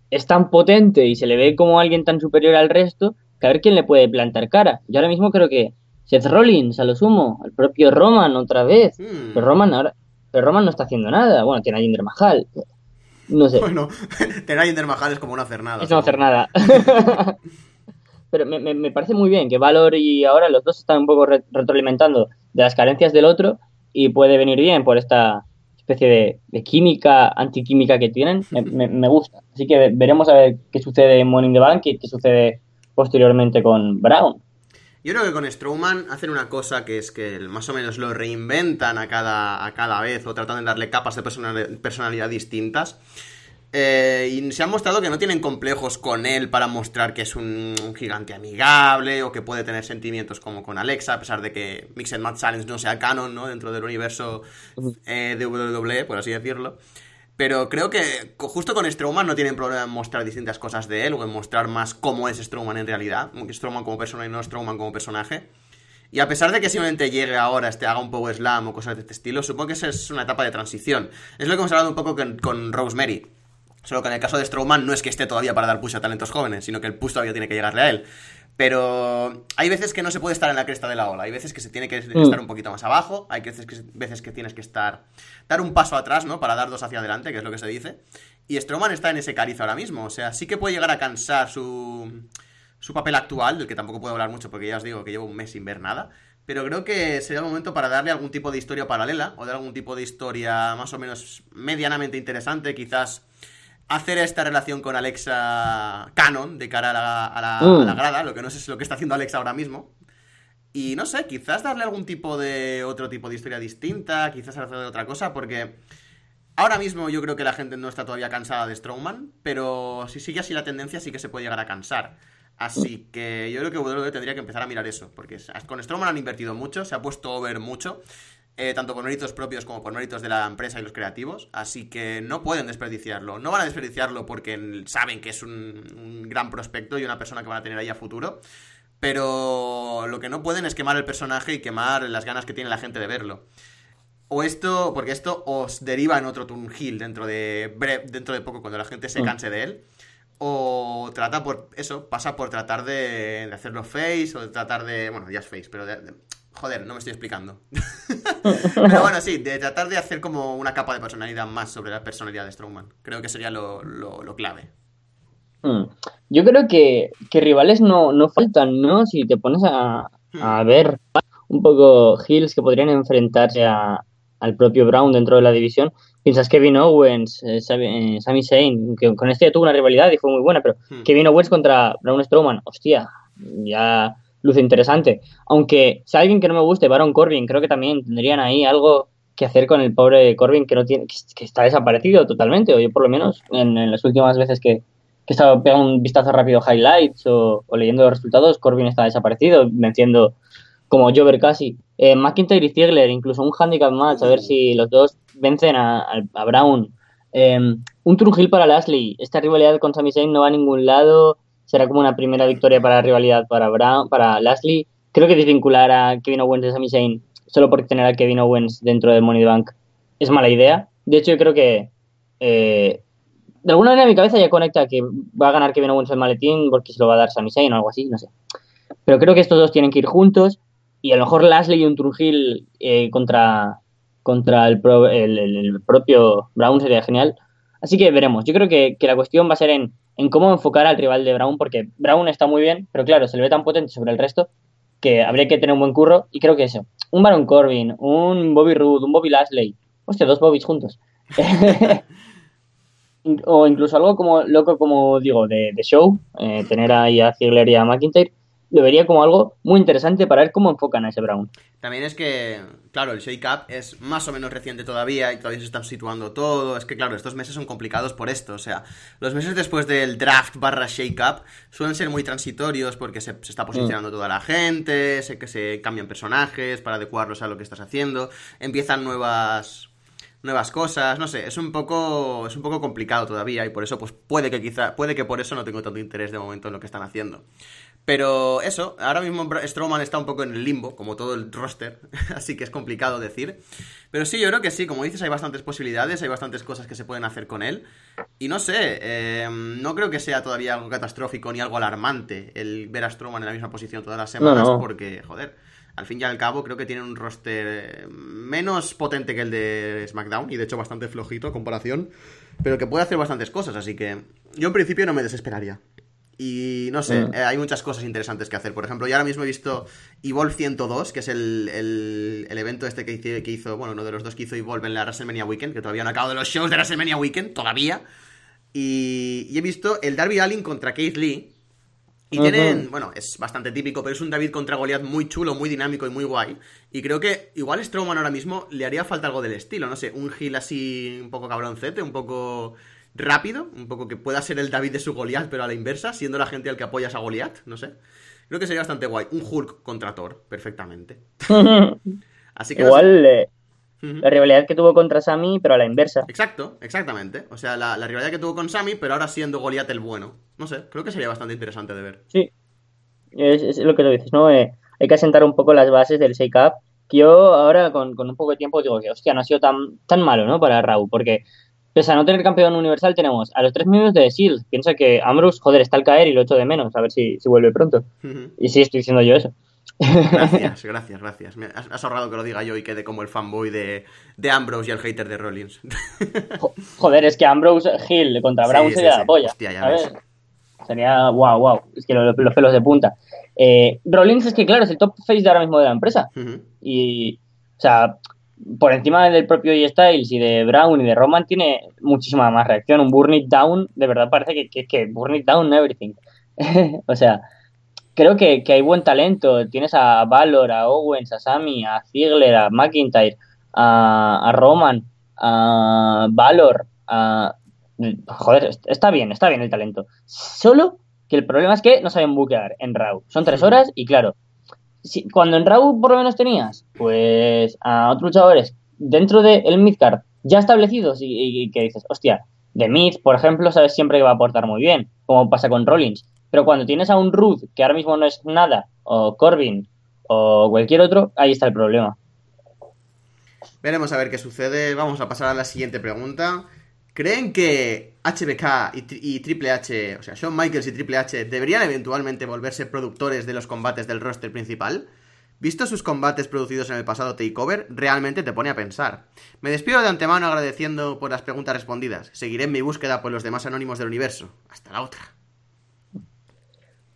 es tan potente y se le ve como alguien tan superior al resto que a ver quién le puede plantar cara. Yo ahora mismo creo que Seth Rollins, a lo sumo, el propio Roman otra vez. Hmm. Pero Roman ahora, pero Roman no está haciendo nada. Bueno, tiene a Jinder Mahal. No sé. Bueno, tener a Jinder Mahal es como no hacer nada. Es no hacer nada. Pero me, me- me parece muy bien que Valor y ahora los dos están un poco re- retroalimentando de las carencias del otro y puede venir bien por esta especie de, de química, antiquímica que tienen. Me, me- me gusta. Así que veremos a ver qué sucede en Morning the Bank y qué sucede posteriormente con Brown. Yo creo que con Strowman hacen una cosa que es que más o menos lo reinventan a cada, a cada vez o tratan de darle capas de personal- personalidad distintas. Eh, y se han mostrado que no tienen complejos con él para mostrar que es un, gigante amigable o que puede tener sentimientos como con Alexa, a pesar de que Mixed Match Challenge no sea canon, ¿no? Dentro del universo eh, de WWE, por así decirlo. Pero creo que justo con Strowman no tienen problema en mostrar distintas cosas de él o en mostrar más cómo es Strowman en realidad. Strowman como persona y no Strowman como personaje. Y a pesar de que simplemente llegue ahora, este, haga un Power Slam o cosas de este estilo, supongo que esa es una etapa de transición. Es lo que hemos hablado un poco con Rosemary. Solo que en el caso de Strowman no es que esté todavía para dar push a talentos jóvenes, sino que el push todavía tiene que llegarle a él. Pero hay veces que no se puede estar en la cresta de la ola, hay veces que se tiene que estar un poquito más abajo, hay veces que, veces que tienes que estar dar un paso atrás, ¿no? Para dar dos hacia adelante, que es lo que se dice. Y Strowman está en ese cariz ahora mismo, o sea, sí que puede llegar a cansar su, su papel actual, del que tampoco puedo hablar mucho porque ya os digo que llevo un mes sin ver nada. Pero creo que sería el momento para darle algún tipo de historia paralela o dar algún tipo de historia más o menos medianamente interesante, quizás hacer esta relación con Alexa canon de cara a la, a la, Mm. a la grada, lo que no sé es lo que está haciendo Alexa ahora mismo. Y no sé, quizás darle algún tipo de otro tipo de historia distinta, quizás hacer otra cosa, porque ahora mismo yo creo que la gente no está todavía cansada de Strowman, pero si sigue así la tendencia sí que se puede llegar a cansar. Así que yo creo que WWE tendría que empezar a mirar eso, porque con Strowman han invertido mucho, se ha puesto over mucho, eh, tanto por méritos propios como por méritos de la empresa y los creativos, así que no pueden desperdiciarlo. No van a desperdiciarlo porque saben que es un, un gran prospecto y una persona que van a tener ahí a futuro, pero lo que no pueden es quemar el personaje y quemar las ganas que tiene la gente de verlo. O esto, porque esto os deriva en otro Turn Hill dentro de, dentro de poco, cuando la gente se Mm. canse de él. O trata por, eso, pasa por tratar de, de hacerlo face, o de tratar de, bueno, ya es face, pero de, de- joder, no me estoy explicando. pero bueno, sí, de tratar de hacer como una capa de personalidad más sobre la personalidad de Strowman. Creo que sería lo, lo- lo clave. Hmm. Yo creo que, que rivales no, no faltan, ¿no? Si te pones a, a ver un poco Hills que podrían enfrentarse a- al propio Brown dentro de la división, piensas Kevin Owens, eh, Sami eh, Sami Zayn, que con este ya tuvo una rivalidad y fue muy buena, pero Hmm. Kevin Owens contra Braun Strowman, hostia, ya luce interesante. Aunque si alguien que no me guste, Baron Corbin, creo que también tendrían ahí algo que hacer con el pobre Corbin que no tiene, que, está desaparecido totalmente, o yo por lo menos en, las últimas veces que, que he estado pegando un vistazo rápido highlights o, leyendo los resultados, Corbin está desaparecido, venciendo como Jover casi. Eh, McIntyre y Ziegler, incluso un handicap match, a ver si los dos vencen a, Brown. Eh, un True Hill para Lashley. Esta rivalidad con Sami Zayn no va a ningún lado. Será como una primera victoria para la rivalidad para Brown, para Lashley. Creo que desvincular a Kevin Owens de Sami Zayn solo por tener a Kevin Owens dentro de Money Bank es mala idea. De hecho, yo creo que eh, de alguna manera mi cabeza ya conecta que va a ganar Kevin Owens el maletín porque se lo va a dar Sami Zayn o algo así, no sé. Pero creo que estos dos tienen que ir juntos y a lo mejor Lashley y un Trujillo eh, contra, contra el, pro- el- el propio Brown sería genial. Así que veremos. Yo creo que, que la cuestión va a ser en, en cómo enfocar al rival de Brown, porque Brown está muy bien, pero claro, se le ve tan potente sobre el resto que habría que tener un buen curro. Y creo que eso, un Baron Corbin, un Bobby Roode, un Bobby Lashley, hostia, dos Bobbys juntos. o incluso algo como loco, como digo, de, de show, eh, tener ahí a Ziggler y a McIntyre, lo vería como algo muy interesante para ver cómo enfocan a ese Brown. También es que, claro, el Shake Up es más o menos reciente todavía y todavía se están situando todo. Es que, claro, estos meses son complicados por esto. O sea, los meses después del draft barra Shake Up suelen ser muy transitorios porque se, se está posicionando toda la gente, sé que se cambian personajes para adecuarlos a lo que estás haciendo, empiezan nuevas nuevas cosas, no sé, es un poco es un poco complicado todavía y por eso pues puede que quizá puede que por eso no tengo tanto interés de momento en lo que están haciendo. Pero eso, ahora mismo Strowman está un poco en el limbo, como todo el roster, así que es complicado decir. Pero sí, yo creo que sí, como dices, hay bastantes posibilidades, hay bastantes cosas que se pueden hacer con él. Y no sé, eh, no creo que sea todavía algo catastrófico ni algo alarmante el ver a Strowman en la misma posición todas las semanas, porque, joder, al fin y al cabo creo que tiene un roster eh, menos potente que el de SmackDown y de hecho bastante flojito a comparación, pero que puede hacer bastantes cosas, así que yo en principio no me desesperaría. Y no sé, mm. eh, hay muchas cosas interesantes que hacer. Por ejemplo, yo ahora mismo he visto Evolve 102, que es el, el, evento este que hizo, que hizo, bueno, uno de los dos que hizo Evolve en la WrestleMania Weekend, que todavía no ha acabado de los shows de WrestleMania Weekend, todavía. Y, y he visto el Darby Allin contra Keith Lee. Y tienen, bueno, es bastante típico, pero es un David contra Goliath muy chulo, muy dinámico y muy guay. Y creo que igual Strowman ahora mismo le haría falta algo del estilo, no sé, un heel así un poco cabroncete, un poco rápido, un poco que pueda ser el David de su Goliath, pero a la inversa, siendo la gente al que apoyas a Goliath, no sé. Creo que sería bastante guay. Un Hulk contra Thor, perfectamente. Así que Igual eh, la rivalidad que tuvo contra Sami, pero a la inversa. Exacto, exactamente. O sea, la, rivalidad que tuvo con Sami, pero ahora siendo Goliath el bueno. No sé, creo que sería bastante interesante de ver. Sí, es, lo que tú dices, ¿no? Eh, hay que asentar un poco las bases del Shake Up. Que yo ahora, con, con, un poco de tiempo, digo que, hostia, no ha sido tan, tan malo, ¿no? Para Raúl, porque Pese a no tener campeón universal, tenemos a los tres miembros de SEAL. Piensa que Ambrose, joder, está al caer y lo echo de menos. A ver si, si vuelve pronto. Y sí, estoy diciendo yo eso. Gracias, gracias, gracias. Me has, ahorrado que lo diga yo y quede como el fanboy de, de Ambrose y el hater de Rollins. Joder, es que Ambrose Hill contra Brown sería la polla. Hostia, ya ves. Sería wow, wow. Es que los, pelos de punta. Eh, Rollins es que, claro, es el top face de ahora mismo de la empresa. Y, o sea, por encima del propio E-Styles y de Brown y de Roman tiene muchísima más reacción. Un Burn It Down, de verdad parece que, que, que Burn It Down everything. o sea, creo que, hay buen talento. Tienes a Valor, a Owens, a Sammy, a Ziggler, a McIntyre, a, Roman, a Valor, a... Joder, está bien, está bien el talento. Solo que el problema es que no saben buquear en Raw. Son tres horas y claro, cuando en Raw por lo menos tenías, pues a otros luchadores dentro del de midcard ya establecidos y, que dices, hostia, de mid, por ejemplo, sabes siempre que va a aportar muy bien, como pasa con Rollins. Pero cuando tienes a un Ruth, que ahora mismo no es nada, o Corbin, o cualquier otro, ahí está el problema. Veremos a ver qué sucede. Vamos a pasar a la siguiente pregunta. ¿Creen que HBK y, Triple H, o sea, Shawn Michaels y Triple H, deberían eventualmente volverse productores de los combates del roster principal? Visto sus combates producidos en el pasado Takeover, realmente te pone a pensar. Me despido de antemano agradeciendo por las preguntas respondidas. Seguiré en mi búsqueda por los demás anónimos del universo. Hasta la otra.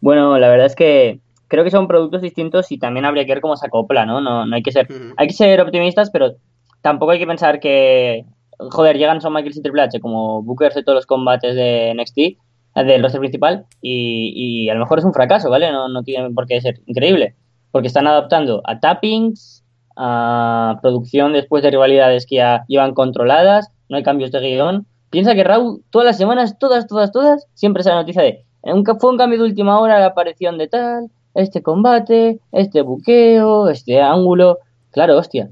Bueno, la verdad es que creo que son productos distintos y también habría que ver cómo se acopla, ¿no? No, no hay que ser, hay que ser optimistas, pero tampoco hay que pensar que joder, llegan Son Michaels y Triple H como bookers de todos los combates de NXT, del roster principal, y, a lo mejor es un fracaso, ¿vale? No, no tiene por qué ser increíble, porque están adaptando a tappings, a producción después de rivalidades que ya llevan controladas, no hay cambios de guion. Piensa que Raúl, todas las semanas, todas, todas, todas, siempre se la noticia de fue un cambio de última hora la aparición de tal, este combate, este buqueo, este ángulo. Claro, hostia.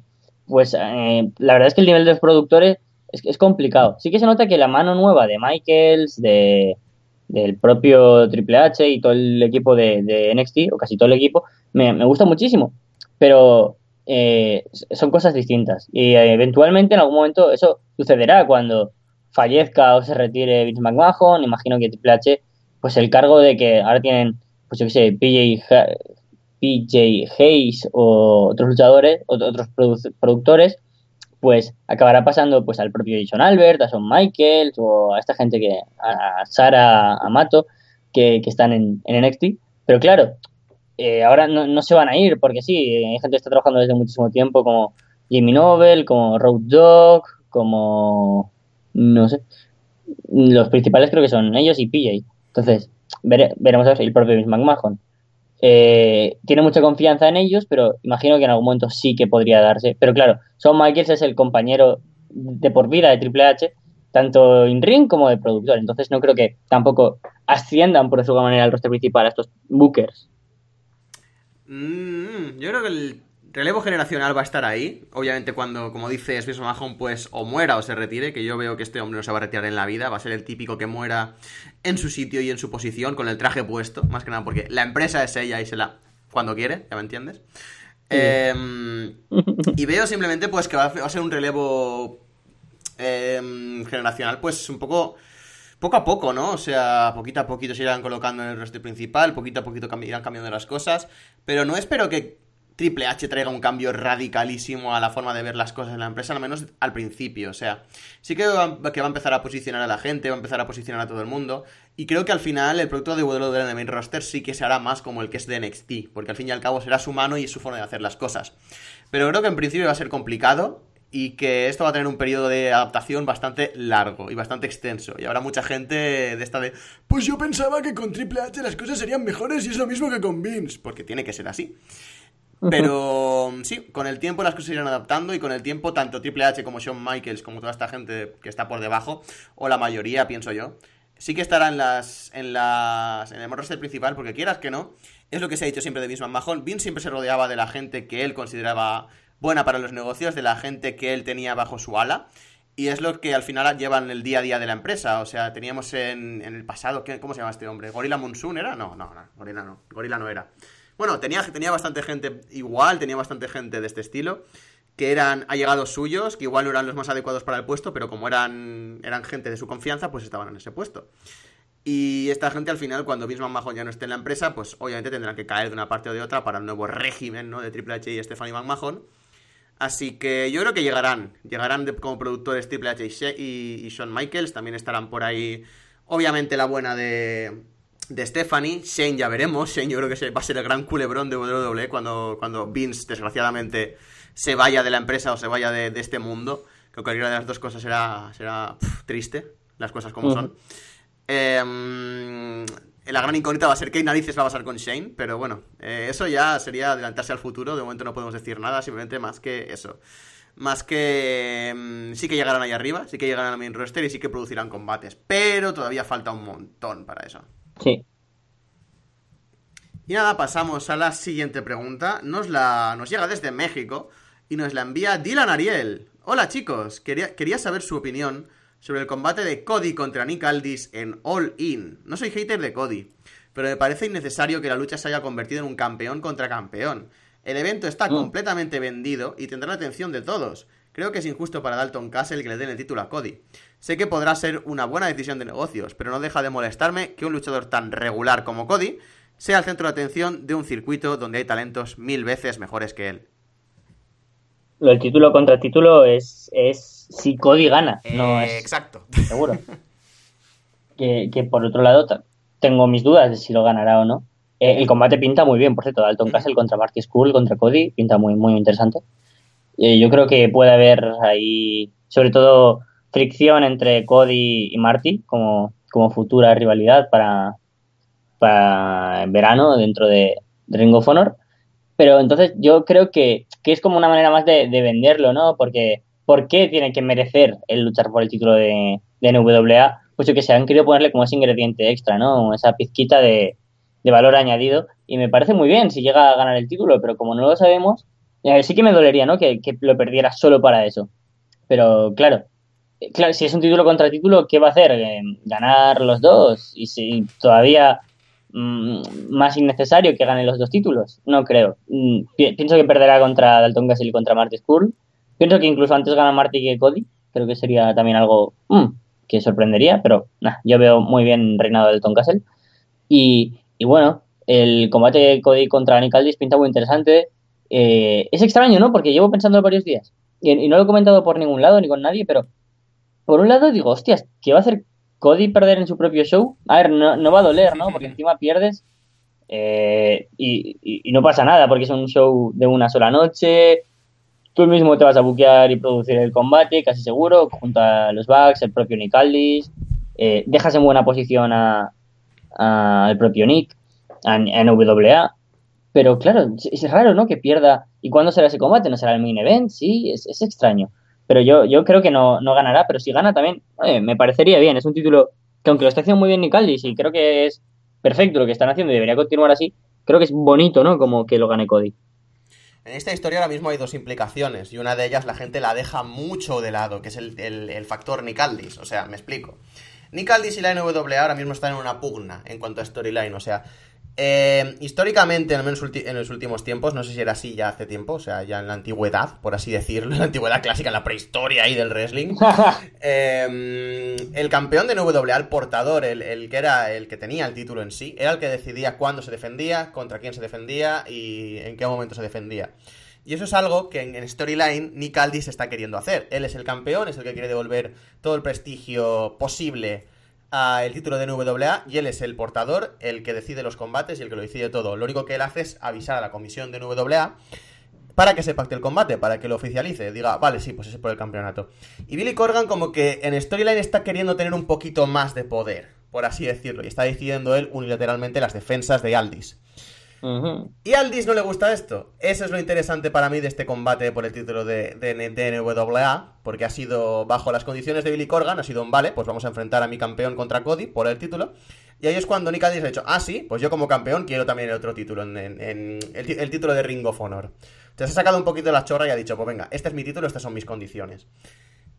Pues eh, la verdad es que el nivel de los productores es, complicado. Sí que se nota que la mano nueva de Michaels, de, del propio Triple H y todo el equipo de, NXT, o casi todo el equipo, me, gusta muchísimo. Pero eh, son cosas distintas. Y eh, eventualmente en algún momento eso sucederá cuando fallezca o se retire Vince McMahon. Imagino que Triple H, pues el cargo de que ahora tienen, pues yo qué sé, PJ, PJ Hayes o otros luchadores, otros productores, pues acabará pasando pues al propio Jason Albert, a Son Michaels o a esta gente que, a Sara Amato, que, que están en, en, NXT. Pero claro, eh, ahora no, se van a ir, porque sí, hay gente que está trabajando desde muchísimo tiempo, como Jimmy Nobel, como Road Dog, como. no sé. Los principales creo que son ellos y PJ. Entonces, veremos a ver el propio Vince McMahon eh, tiene mucha confianza en ellos, pero imagino que en algún momento sí que podría darse. Pero claro, Shawn Michaels es el compañero de por vida de Triple H, tanto en ring como de productor. Entonces no creo que tampoco asciendan por su manera al roster principal a estos bookers. Mm, yo creo que relevo generacional va a estar ahí. Obviamente cuando, como dice Vince McMahon, pues o muera o se retire, que yo veo que este hombre no se va a retirar en la vida, va a ser el típico que muera en su sitio y en su posición, con el traje puesto, más que nada porque la empresa es ella y se la... cuando quiere, ¿ya me entiendes? Em, y veo simplemente pues que va a ser un relevo em, generacional pues un poco poco a poco, ¿no? O sea, poquito a poquito se irán colocando en el roster principal, poquito a poquito irán cambiando las cosas, pero no espero que Triple H traiga un cambio radicalísimo a la forma de ver las cosas en la empresa, al menos al principio. O sea, sí que va, a empezar a posicionar a la gente, va a empezar a posicionar a todo el mundo. Y creo que al final el producto de WWE en el main roster sí que se hará más como el que es de NXT, porque al fin y al cabo será su mano y su forma de hacer las cosas. Pero creo que en principio va a ser complicado y que esto va a tener un periodo de adaptación bastante largo y bastante extenso. Y habrá mucha gente de esta de, pues yo pensaba que con Triple H las cosas serían mejores y es lo mismo que con Vince, porque tiene que ser así. Pero sí, con el tiempo las cosas irán adaptando y con el tiempo tanto Triple H como Shawn Michaels como toda esta gente que está por debajo, o la mayoría, pienso yo, sí que estará en las en las en el roster principal porque quieras que no, es lo que se ha dicho siempre de Vince McMahon. Vince siempre se rodeaba de la gente que él consideraba buena para los negocios, de la gente que él tenía bajo su ala. Y es lo que al final llevan el día a día de la empresa. O sea, teníamos en, el pasado, ¿cómo se llama este hombre? ¿Gorilla Monsoon era? No, no, no, Gorilla no. Gorilla no era. Bueno, tenía, tenía bastante gente igual, tenía bastante gente de este estilo, que eran allegados suyos, que igual no eran los más adecuados para el puesto, pero como eran, eran gente de su confianza, pues estaban en ese puesto. Y esta gente al final, cuando Vince McMahon ya no esté en la empresa, pues obviamente tendrán que caer de una parte o de otra para el nuevo régimen ¿no? de Triple H y Stephanie McMahon. Así que yo creo que llegarán. Llegarán como productores Triple H y, y, Shawn Michaels. También estarán por ahí, obviamente, la buena de, de Stephanie. Shane ya veremos. Shane yo creo que va a ser el gran culebrón de WWE cuando, cuando Vince, desgraciadamente, se vaya de la empresa o se vaya de, este mundo. Que cualquiera de las dos cosas será, será triste, las cosas como son. Eh, la gran incógnita va a ser qué narices va a pasar con Shane, pero bueno, eh, eso ya sería adelantarse al futuro, de momento no podemos decir nada, simplemente más que eso. Más que mm, sí que llegarán ahí arriba, sí que llegarán al main roster y sí que producirán combates, pero todavía falta un montón para eso. Sí. Y nada, pasamos a la siguiente pregunta. Nos, la, nos llega desde México y nos la envía Dylan Ariel. Hola chicos, quería, quería saber su opinión sobre el combate de Cody contra Nick Aldis en All In. No soy hater de Cody, pero me parece innecesario que la lucha se haya convertido en un campeón contra campeón. El evento está mm. completamente vendido y tendrá la atención de todos. Creo que es injusto para Dalton Castle que le den el título a Cody. Sé que podrá ser una buena decisión de negocios, pero no deja de molestarme que un luchador tan regular como Cody sea el centro de atención de un circuito donde hay talentos mil veces mejores que él lo del título contra título es, es si Cody gana, no es exacto. seguro. que, por otro lado tengo mis dudas de si lo ganará o no. Eh, el combate pinta muy bien, por cierto, Dalton Castle contra Marty School, contra Cody, pinta muy, muy interesante. Yo creo que puede haber ahí, sobre todo, fricción entre Cody y Marty como, como futura rivalidad para, para verano dentro de Ring of Honor. Pero entonces yo creo que, es como una manera más de, venderlo, ¿no? Porque ¿por qué tiene que merecer el luchar por el título de, de NWA? Pues yo que se han querido ponerle como ese ingrediente extra, ¿no? Esa pizquita de, valor añadido. Y me parece muy bien si llega a ganar el título, pero como no lo sabemos, sí que me dolería, ¿no? Que, que, lo perdiera solo para eso. Pero claro, eh, claro, si es un título contra título, ¿qué va a hacer? Eh, ¿Ganar los dos? Y si todavía Mm, más innecesario que gane los dos títulos. No creo. Mm, pienso que perderá contra Dalton Castle y contra Marty Skull. Pienso que incluso antes gana Marty que Cody. Creo que sería también algo mm, que sorprendería, pero yo veo muy bien reinado Dalton Castle. Y, bueno, el combate de Cody contra Nick Aldis pinta muy interesante. Eh, es extraño, ¿no? Porque llevo pensando varios días. Y, no lo he comentado por ningún lado ni con nadie, pero por un lado digo, hostias, ¿qué va a hacer Cody perder en su propio show, a ver, no, va a doler, ¿no? Porque encima pierdes eh, y, no pasa nada, porque es un show de una sola noche. Tú mismo te vas a buquear y producir el combate, casi seguro, junto a los Bucks, el propio Nick Aldis. Eh, dejas en buena posición al propio Nick, a, NWA. Pero claro, es raro, ¿no? Que pierda. ¿Y cuándo será ese combate? ¿No será el main event? Sí, es, es extraño. Pero yo, yo creo que no, no ganará, pero si gana también, me parecería bien. Es un título que aunque lo está haciendo muy bien Nicaldis y creo que es perfecto lo que están haciendo y debería continuar así, creo que es bonito, ¿no? Como que lo gane Cody. En esta historia ahora mismo hay dos implicaciones y una de ellas la gente la deja mucho de lado, que es el, el, el factor Nick Aldis. O sea, me explico. Nick Aldis y la NWA ahora mismo están en una pugna en cuanto a storyline. O sea, eh, históricamente, al menos en los últimos tiempos, no sé si era así ya hace tiempo, o sea, ya en la antigüedad, por así decirlo, en la antigüedad clásica, en la prehistoria ahí del wrestling, eh, el campeón de NWA, el portador, el, el, que era el que tenía el título en sí, era el que decidía cuándo se defendía, contra quién se defendía y en qué momento se defendía. Y eso es algo que en, en Storyline Nick Aldis está queriendo hacer. Él es el campeón, es el que quiere devolver todo el prestigio posible el título de NWA y él es el portador, el que decide los combates y el que lo decide todo. Lo único que él hace es avisar a la comisión de NWA para que se pacte el combate, para que lo oficialice, diga, vale, sí, pues es por el campeonato. Y Billy Corgan como que en Storyline está queriendo tener un poquito más de poder, por así decirlo, y está decidiendo él unilateralmente las defensas de Aldis. Y a Aldis no le gusta esto. Eso es lo interesante para mí de este combate por el título de, de, NWA, porque ha sido bajo las condiciones de Billy Corgan, ha sido un vale, pues vamos a enfrentar a mi campeón contra Cody por el título. Y ahí es cuando Nick Aldis ha dicho, ah, sí, pues yo como campeón quiero también el otro título, en, el, título de Ring of Honor. Entonces ha sacado un poquito de la chorra y ha dicho, pues venga, este es mi título, estas son mis condiciones.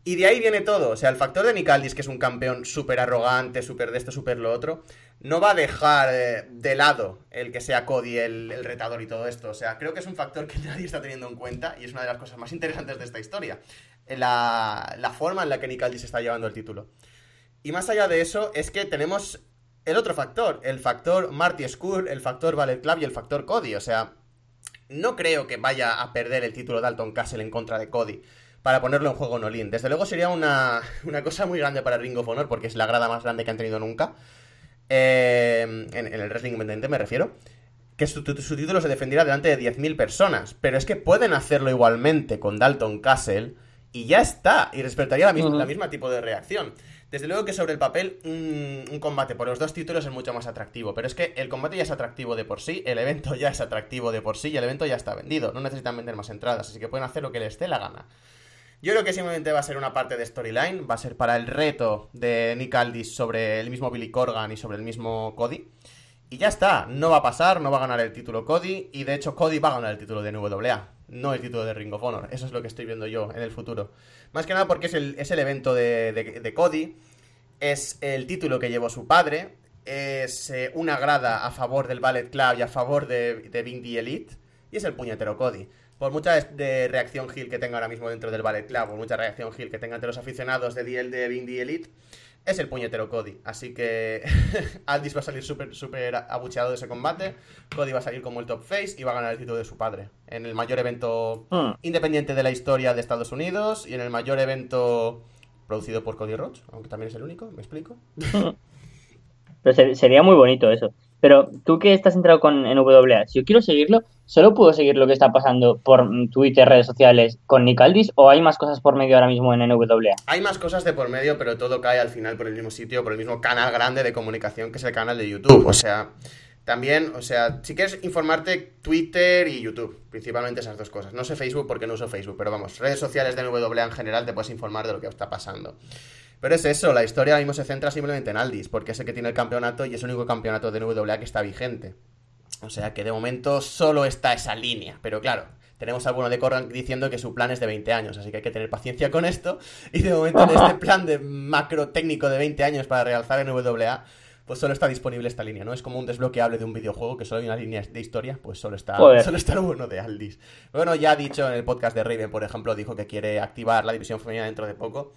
Y de ahí viene todo. O sea, el factor de Nick Aldis, que es un campeón súper arrogante, súper de esto, súper lo otro, no va a dejar eh, de lado el que sea Cody el, el, retador y todo esto. O sea, creo que es un factor que nadie está teniendo en cuenta y es una de las cosas más interesantes de esta historia. La, la forma en la que Nick Aldis está llevando el título. Y más allá de eso, es que tenemos el otro factor, el factor Marty Skrull, el factor Ballet Club y el factor Cody. O sea, no creo que vaya a perder el título de Alton Castle en contra de Cody para ponerlo en juego en Olin. Desde luego sería una, una, cosa muy grande para Ring of Honor, porque es la grada más grande que han tenido nunca. Eh, en, en, el wrestling independiente me refiero. Que su, su, título se defendiera delante de 10.000 personas. Pero es que pueden hacerlo igualmente con Dalton Castle y ya está. Y respetaría la, misma, uh -huh. la misma tipo de reacción. Desde luego que sobre el papel un, un, combate por los dos títulos es mucho más atractivo, pero es que el combate ya es atractivo de por sí, el evento ya es atractivo de por sí y el evento ya está vendido, no necesitan vender más entradas, así que pueden hacer lo que les dé la gana. Yo creo que simplemente va a ser una parte de storyline, va a ser para el reto de Nick Aldis sobre el mismo Billy Corgan y sobre el mismo Cody. Y ya está, no va a pasar, no va a ganar el título Cody, y de hecho Cody va a ganar el título de NWA, no el título de Ring of Honor. Eso es lo que estoy viendo yo en el futuro. Más que nada porque es el, es el evento de, de, Cody, es el título que llevó su padre, es eh, una grada a favor del Ballet Club y a favor de, de the Elite, y es el puñetero Cody por mucha de reacción Hill que tenga ahora mismo dentro del Ballet Club, por mucha reacción Hill que tenga entre los aficionados de DL de Bindi Elite, es el puñetero Cody. Así que Aldis va a salir súper super abucheado de ese combate. Cody va a salir como el top face y va a ganar el título de su padre. En el mayor evento mm. independiente de la historia de Estados Unidos y en el mayor evento producido por Cody Rhodes, aunque también es el único, ¿me explico? Pero sería muy bonito eso. Pero tú que estás entrado con NWA, si yo quiero seguirlo, ¿solo puedo seguir lo que está pasando por Twitter, redes sociales con Nick Aldis o hay más cosas por medio ahora mismo en NWA? Hay más cosas de por medio, pero todo cae al final por el mismo sitio, por el mismo canal grande de comunicación que es el canal de YouTube. O sea, también, o sea, si quieres informarte, Twitter y YouTube, principalmente esas dos cosas. No sé Facebook porque no uso Facebook, pero vamos, redes sociales de NWA en general te puedes informar de lo que está pasando. Pero es eso, la historia ahora mismo se centra simplemente en Aldis, porque es el que tiene el campeonato y es el único campeonato de NWA que está vigente. O sea que de momento solo está esa línea, pero claro, tenemos a alguno de Corran diciendo que su plan es de 20 años, así que hay que tener paciencia con esto. Y de momento en este plan de macro técnico de 20 años para realzar NWA, pues solo está disponible esta línea, ¿no? Es como un desbloqueable de un videojuego que solo hay una línea de historia, pues solo está, solo está lo bueno de Aldis. Bueno, ya ha dicho en el podcast de Raven, por ejemplo, dijo que quiere activar la división femenina dentro de poco.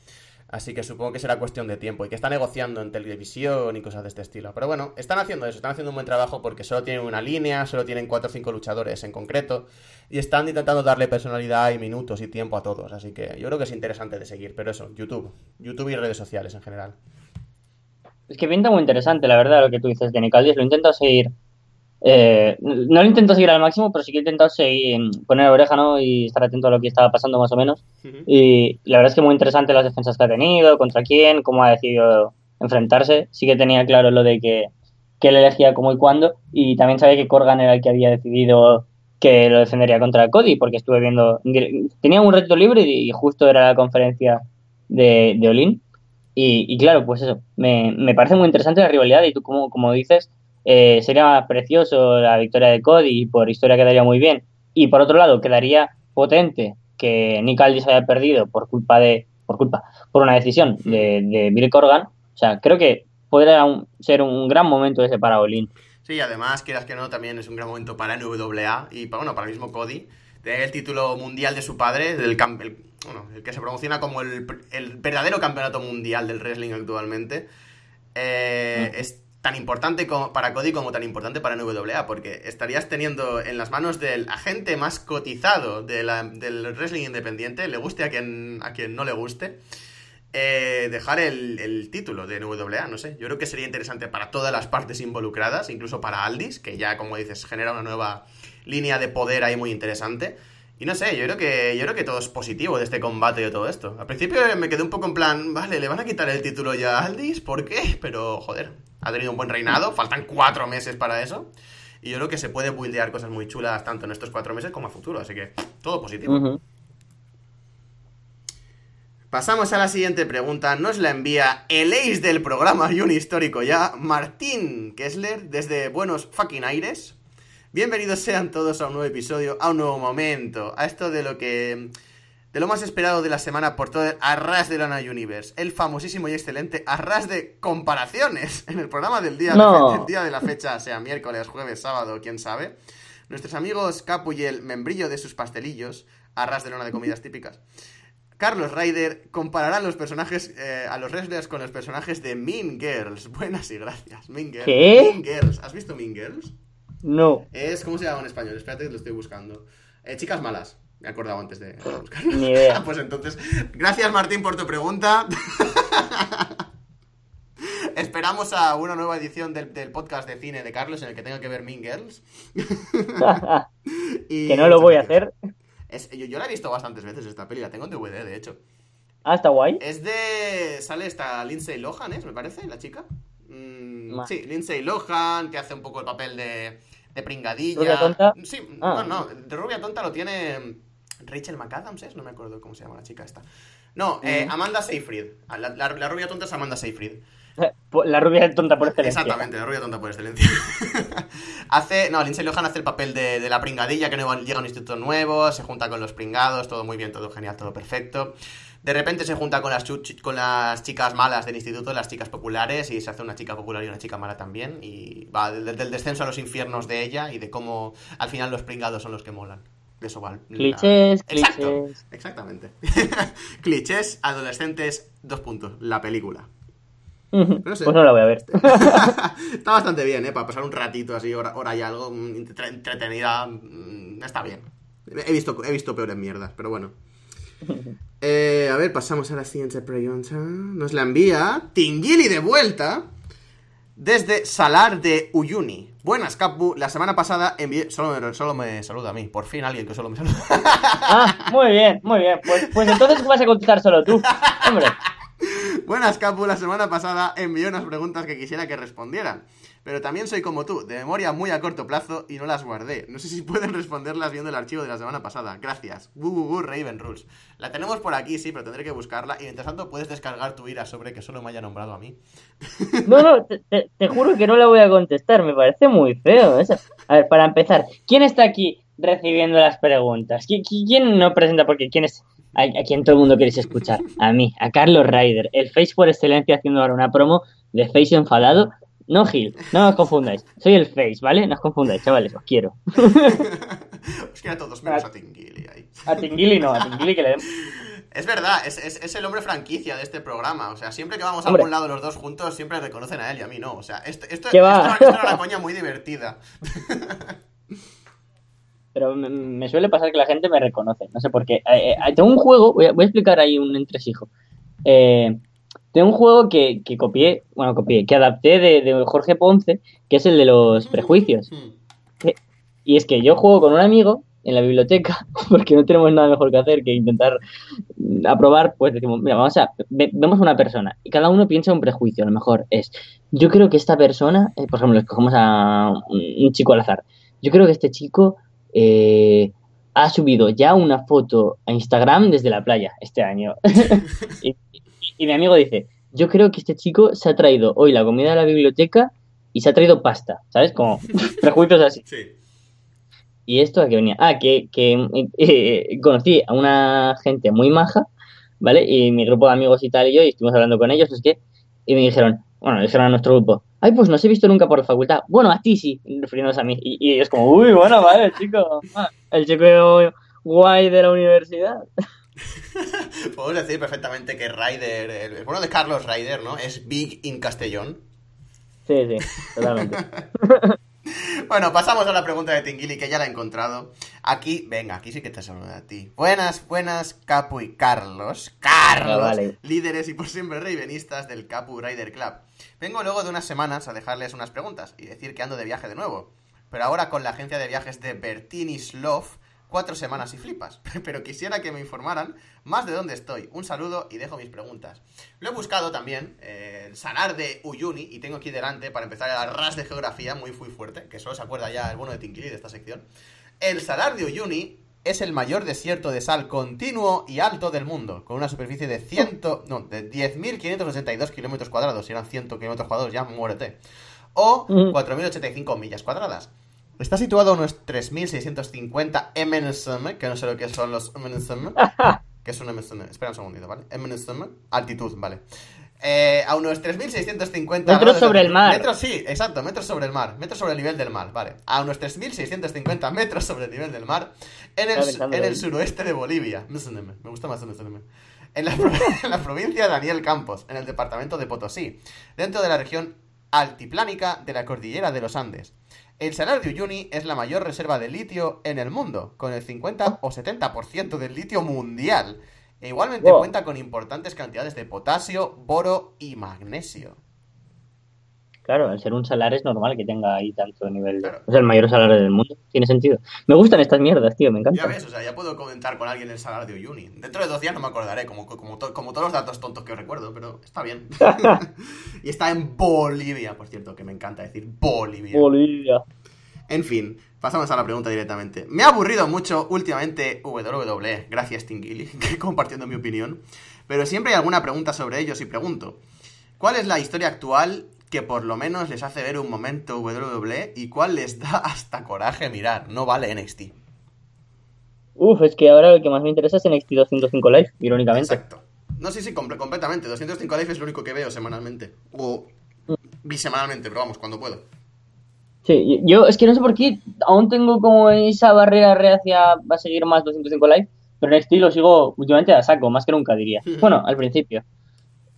Así que supongo que será cuestión de tiempo y que está negociando en televisión y cosas de este estilo. Pero bueno, están haciendo eso, están haciendo un buen trabajo porque solo tienen una línea, solo tienen 4 o 5 luchadores en concreto y están intentando darle personalidad y minutos y tiempo a todos. Así que yo creo que es interesante de seguir. Pero eso, YouTube, YouTube y redes sociales en general. Es que pinta muy interesante, la verdad, lo que tú dices de Nicaldis. Lo intento seguir eh, no lo intento seguir al máximo, pero sí que he intentado seguir, poner oreja ¿no? y estar atento a lo que estaba pasando más o menos. Uh -huh. Y la verdad es que muy interesante las defensas que ha tenido, contra quién, cómo ha decidido enfrentarse. Sí que tenía claro lo de que, que él elegía cómo y cuándo. Y también sabía que Corgan era el que había decidido que lo defendería contra Cody, porque estuve viendo. Tenía un reto libre y justo era la conferencia de, de Olin. Y, y, claro, pues eso, me, me parece muy interesante la rivalidad y tú, como, como dices, eh, sería precioso la victoria de Cody, por historia quedaría muy bien. Y por otro lado, quedaría potente que Nick Aldis haya perdido por culpa de, por culpa, por una decisión de, de Bill Corgan. O sea, creo que podría un- ser un gran momento ese para Olin. Sí, además, quieras que no, también es un gran momento para NWA y para, bueno, para el mismo Cody. Tener el título mundial de su padre, del el, bueno, el que se promociona como el, el verdadero campeonato mundial del wrestling actualmente, eh, es tan importante como para Cody como tan importante para NWA, porque estarías teniendo en las manos del agente más cotizado de del wrestling independiente, le guste a quien, a quien no le guste, eh, dejar el, el título de NWA, no sé. Yo creo que sería interesante para todas las partes involucradas, incluso para Aldis, que ya, como dices, genera una nueva línea de poder ahí muy interesante. Y no sé, yo creo que yo creo que todo es positivo de este combate y de todo esto. Al principio me quedé un poco en plan, vale, le van a quitar el título ya a Aldis, ¿por qué? Pero, joder, ha tenido un buen reinado, faltan cuatro meses para eso. Y yo creo que se puede buildear cosas muy chulas tanto en estos cuatro meses como a futuro, así que todo positivo. Pasamos a la siguiente pregunta. Nos la envía el ace del programa y un histórico ya, Martín Kessler, desde Buenos Fucking Aires. Bienvenidos sean todos a un nuevo episodio, a un nuevo momento, a esto de lo que. De lo más esperado de la semana por todo el Arras de Lana Universe, el famosísimo y excelente Arras de comparaciones en el programa del día, No. del día de la fecha, sea miércoles, jueves, sábado, quién sabe. Nuestros amigos Capu y el membrillo de sus pastelillos, Arras de Lona de comidas típicas. Carlos Ryder comparará los personajes, eh, a los wrestlers con los personajes de Mean Girls. Buenas y gracias. Mean Girls. ¿Qué? Mean Girls. ¿Has visto Mean Girls? No, Es, ¿cómo se llama en español? Espérate que lo estoy buscando. Eh, chicas malas. Me he acordado antes de buscarlo. ni idea. pues entonces, gracias Martín por tu pregunta. Esperamos a una nueva edición del, del podcast de cine de Carlos en el que tenga que ver Mean Girls. Y- que no lo voy a hacer. Es- yo, yo la he visto bastantes veces esta peli, la tengo en DVD, de hecho. Ah, está guay. Es de. Sale esta Lindsay Lohan, ¿es? Me parece, la chica. Mm, sí, Lindsay Lohan, que hace un poco el papel de, de pringadilla. ¿Rubia tonta? Sí, Ah. no, no, de rubia tonta lo tiene Rachel McAdams, ¿es? No me acuerdo cómo se llama la chica esta. No, eh. Amanda Seyfried. La, la- la rubia tonta es Amanda Seyfried. La rubia tonta por excelencia. Exactamente, la rubia tonta por excelencia. hace, no, Lindsay Lohan hace el papel de, de la pringadilla que no llega a un instituto nuevo, se junta con los pringados, todo muy bien, todo genial, todo perfecto. De repente se junta con las, con las chicas malas del instituto, las chicas populares, y se hace una chica popular y una chica mala también. Y va del, del descenso a los infiernos de ella y de cómo al final los pringados son los que molan. De eso va. la- Clichés, Exacto, clichés. exactamente. clichés, adolescentes, dos puntos, la película. No sé. Pues no la voy a ver. está bastante bien, ¿eh? Para pasar un ratito así, hora, hora y algo, mm, entre- entretenida, mm, está bien. He visto, he visto peores mierdas, pero bueno. Eh, a ver, pasamos a la siguiente pregunta. Nos la envía Tingili de vuelta desde Salar de Uyuni. Buenas, Capu. La semana pasada envié... Solo me, solo me saluda a mí. Por fin alguien que solo me saluda. Ah, muy bien, muy bien. Pues, pues entonces vas a contestar solo tú. Hombre, Buenas, Capu. La semana pasada envié unas preguntas que quisiera que respondieran. Pero también soy como tú, de memoria muy a corto plazo y no las guardé. No sé si pueden responderlas viendo el archivo de la semana pasada. Gracias. Bu, Raven Rules. La tenemos por aquí, sí, pero tendré que buscarla. Y mientras tanto puedes descargar tu ira sobre que solo me haya nombrado a mí. no, no, te, juro que no la voy a contestar. Me parece muy feo eso. A ver, para empezar, ¿quién está aquí recibiendo las preguntas? ¿Qui- qui- ¿Quién no presenta? Porque ¿quién es a, a todo el mundo queréis escuchar? A mí, a Carlos Ryder, el Face por excelencia haciendo ahora una promo de Face enfadado. No, Gil, no os confundáis. Soy el Face, ¿vale? No os confundáis, chavales, os quiero. Es que a todos menos a Tingili ahí. A Tingili no, a Tingili que le den Es verdad, es, es- es el hombre franquicia de este programa. O sea, siempre que vamos a Hombre. algún lado los dos juntos, siempre reconocen a él y a mí no. O sea, esto, esto, ¿Qué va? esto- esto era una coña muy divertida. Pero me, me suele pasar que la gente me reconoce, no sé por qué. Eh, eh, tengo un juego, voy a, voy a explicar ahí un entresijo. Eh, tengo un juego que, que copié, bueno, copié, que adapté de, de Jorge Ponce, que es el de los prejuicios. Hmm. Y es que yo juego con un amigo en la biblioteca, porque no tenemos nada mejor que hacer que intentar mm, aprobar, pues decimos, mira, vamos a, ve- vemos a una persona y cada uno piensa un prejuicio, a lo mejor es, yo creo que esta persona, eh, por ejemplo, escogemos a un, un chico al azar, yo creo que este chico eh, ha subido ya una foto a Instagram desde la playa este año. y, y- mi amigo dice, yo creo que este chico se ha traído hoy la comida de la biblioteca y se ha traído pasta, ¿sabes? Como prejuicios así. Sí. ¿Y esto a qué venía? Ah, que, que eh, eh, conocí a una gente muy maja, ¿vale? Y mi grupo de amigos y tal y yo, y estuvimos hablando con ellos, es que, y me dijeron, bueno, dijeron a nuestro grupo, ay, pues no os he visto nunca por la facultad. Bueno, a ti sí, refiriéndose a mí. Y, y ellos como, uy, bueno, vale, chico. El chico guay de la universidad. Podemos decir perfectamente que Ryder, el, bueno de Carlos Ryder, ¿no? Es Big in Castellón. Sí, sí, totalmente. Bueno, pasamos a la pregunta de Tingili, que ya la he encontrado. Aquí, venga, aquí sí que te saludo a ti. Buenas, buenas, Capu y Carlos. Carlos, Ah, vale. líderes y por siempre reivenistas del Capu Rider Club. Vengo luego de unas semanas a dejarles unas preguntas y decir que ando de viaje de nuevo. Pero ahora con la agencia de viajes de Bertini Slof, cuatro semanas y flipas. Pero quisiera que me informaran más de dónde estoy. Un saludo y dejo mis preguntas. Lo he buscado también, eh, el salar de Uyuni, y tengo aquí delante para empezar el ras de geografía muy, muy fuerte, que solo se acuerda ya el bueno de Tinkili de esta sección. El salar de Uyuni es el mayor desierto de sal continuo y alto del mundo, con una superficie de 100, no, de 10.582 kilómetros cuadrados. Si eran 100 kilómetros cuadrados, ya muérete. O Mm. 4.085 millas cuadradas. Está situado a unos 3.650 MNSM, que no sé lo que son los MNSM. que es un MNSM. Espera un segundito, ¿vale? MNSM, altitud, vale. Eh, a unos 3.650 Metros sobre el mar. Metros, sí, exacto, metros sobre el mar. Metros sobre el nivel del mar, vale. A unos 3.650 metros sobre el nivel del mar. En el, en suroeste de Bolivia. Me gusta más MNSM. En la, en la provincia de Daniel Campos, en el departamento de Potosí, dentro de la región altiplánica de la cordillera de los Andes. El salar de Uyuni es la mayor reserva de litio en el mundo, con el 50 o 70% del litio mundial. E igualmente Wow. cuenta con importantes cantidades de potasio, boro y magnesio. Claro, al ser un salar es normal que tenga ahí tanto nivel. Claro. Es el mayor salario del mundo. Tiene sentido. Me gustan estas mierdas, tío, me Ya encanta. ves, o sea, ya puedo comentar con alguien el salar de Uyuni. Dentro de dos días no me acordaré, como, como, to- como todos los datos tontos que recuerdo, pero está bien. y está en Bolivia, por cierto, que me encanta decir Bolivia. Bolivia. En fin, pasamos a la pregunta directamente. Me ha aburrido mucho últimamente WWE, gracias Tingili, que compartiendo mi opinión. Pero siempre hay alguna pregunta sobre ellos y pregunto, ¿cuál es la historia actual que por lo menos les hace ver un momento WWE y cuál les da hasta coraje mirar? No vale NXT. Uf, es que ahora lo que más me interesa es NXT 205 Live, irónicamente. Exacto. No, sí, sí, comple- completamente. 205 Live es lo único que veo semanalmente. O bisemanalmente, pero vamos, cuando puedo. Sí, yo es que no sé por qué aún tengo como esa barrera reacia a seguir más 205 Live, pero NXT lo sigo últimamente a saco, más que nunca diría. Bueno, al principio.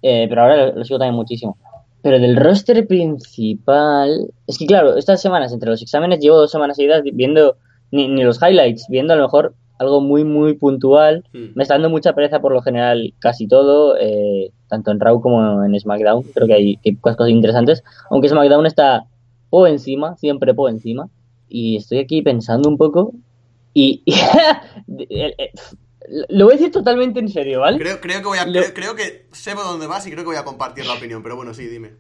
Eh, pero ahora lo, lo sigo también muchísimo. Pero del roster principal. Es que claro, estas semanas entre los exámenes llevo dos semanas seguidas viendo ni, ni los highlights, viendo a lo mejor algo muy, muy puntual. Hmm. Me está dando mucha pereza por lo general casi todo, eh, tanto en Raw como en SmackDown. Creo que hay, hay cosas interesantes. Aunque SmackDown está po encima, siempre po encima. Y estoy aquí pensando un poco. Y. lo voy a decir totalmente en serio, ¿vale? Creo, creo, que voy a, Lo- creo, creo que sé por dónde vas y creo que voy a compartir la opinión, pero bueno, sí, dime.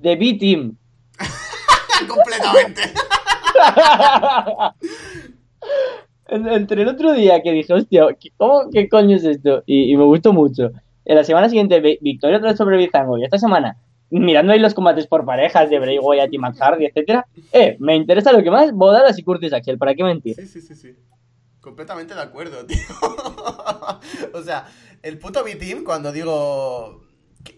The B-Team. Completamente. En- Entre el otro día que dije, hostia, ¿qué- ¿cómo, qué coño es esto? Y, y me gustó mucho. En la semana siguiente, vi- victoria otra vez sobre Bizango. Y esta semana, mirando ahí los combates por parejas de Bray Wyatt y Matt Hardy, etcétera, eh, me interesa lo que más, bodadas y Curtis Axel, ¿para qué mentir? Sí, sí, sí, sí. Completamente de acuerdo, tío. o sea, el puto B-Team, cuando digo.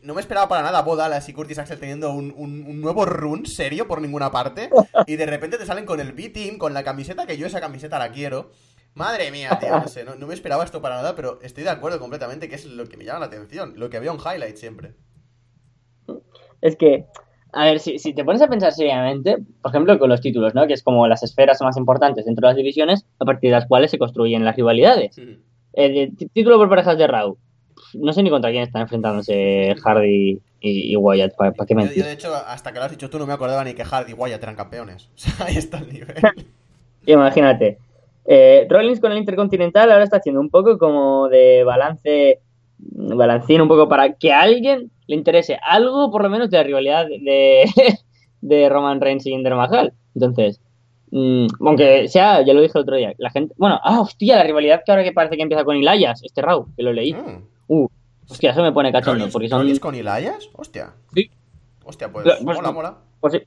No me esperaba para nada Bo Dallas y Curtis Axel teniendo un, un- nuevo run serio por ninguna parte. Y de repente te salen con el B-Team, con la camiseta, que yo esa camiseta la quiero. Madre mía, tío, no sé, no, no me esperaba esto para nada, pero estoy de acuerdo completamente que es lo que me llama la atención, lo que había un highlight siempre. Es que, a ver, si, si te pones a pensar seriamente, por ejemplo, con los títulos, ¿no? Que es como las esferas más importantes dentro de las divisiones, a partir de las cuales se construyen las rivalidades. El, t- título por parejas de Raw. No sé ni contra quién están enfrentándose Hardy y, y Wyatt, ¿para qué Yo, mentir? yo, de hecho, hasta que lo has dicho tú, no me acordaba ni que Hardy y Wyatt eran campeones. O sea, ahí está el nivel. Imagínate. Eh, Rollins con el Intercontinental ahora está haciendo un poco como de balance, balancín un poco para que a alguien le interese algo, por lo menos, de la rivalidad de, de Roman Reigns y Jinder Mahal. Entonces, mm, aunque sea, ya lo dije el otro día, la gente, bueno, ah, hostia, la rivalidad que ahora que parece que empieza con Elias, este Raw, que lo leí. Mm. Uh, hostia, eso me pone cachondo, ¿Rollins- porque son... Con Elias? Hostia. Sí. Hostia, pues Pues mola, mola. Pues sí.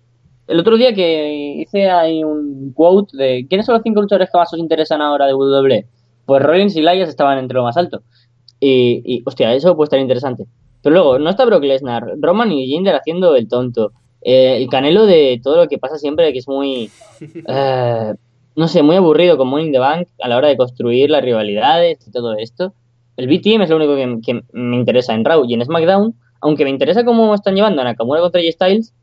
el otro día que hice ahí un quote de ¿quiénes son los cinco luchadores que más os interesan ahora de WWE? Pues Rollins y Elias estaban entre lo más alto. Y, y, hostia, eso puede estar interesante. Pero luego, no está Brock Lesnar, Roman y Jinder haciendo el tonto. Eh, el canelo de todo lo que pasa siempre, que es muy. eh, no sé, muy aburrido con Money in the Bank a la hora de construir las rivalidades y todo esto. El B-Team es lo único que, que me interesa en Raw y en SmackDown, aunque me interesa cómo están llevando a Nakamura contra J Styles,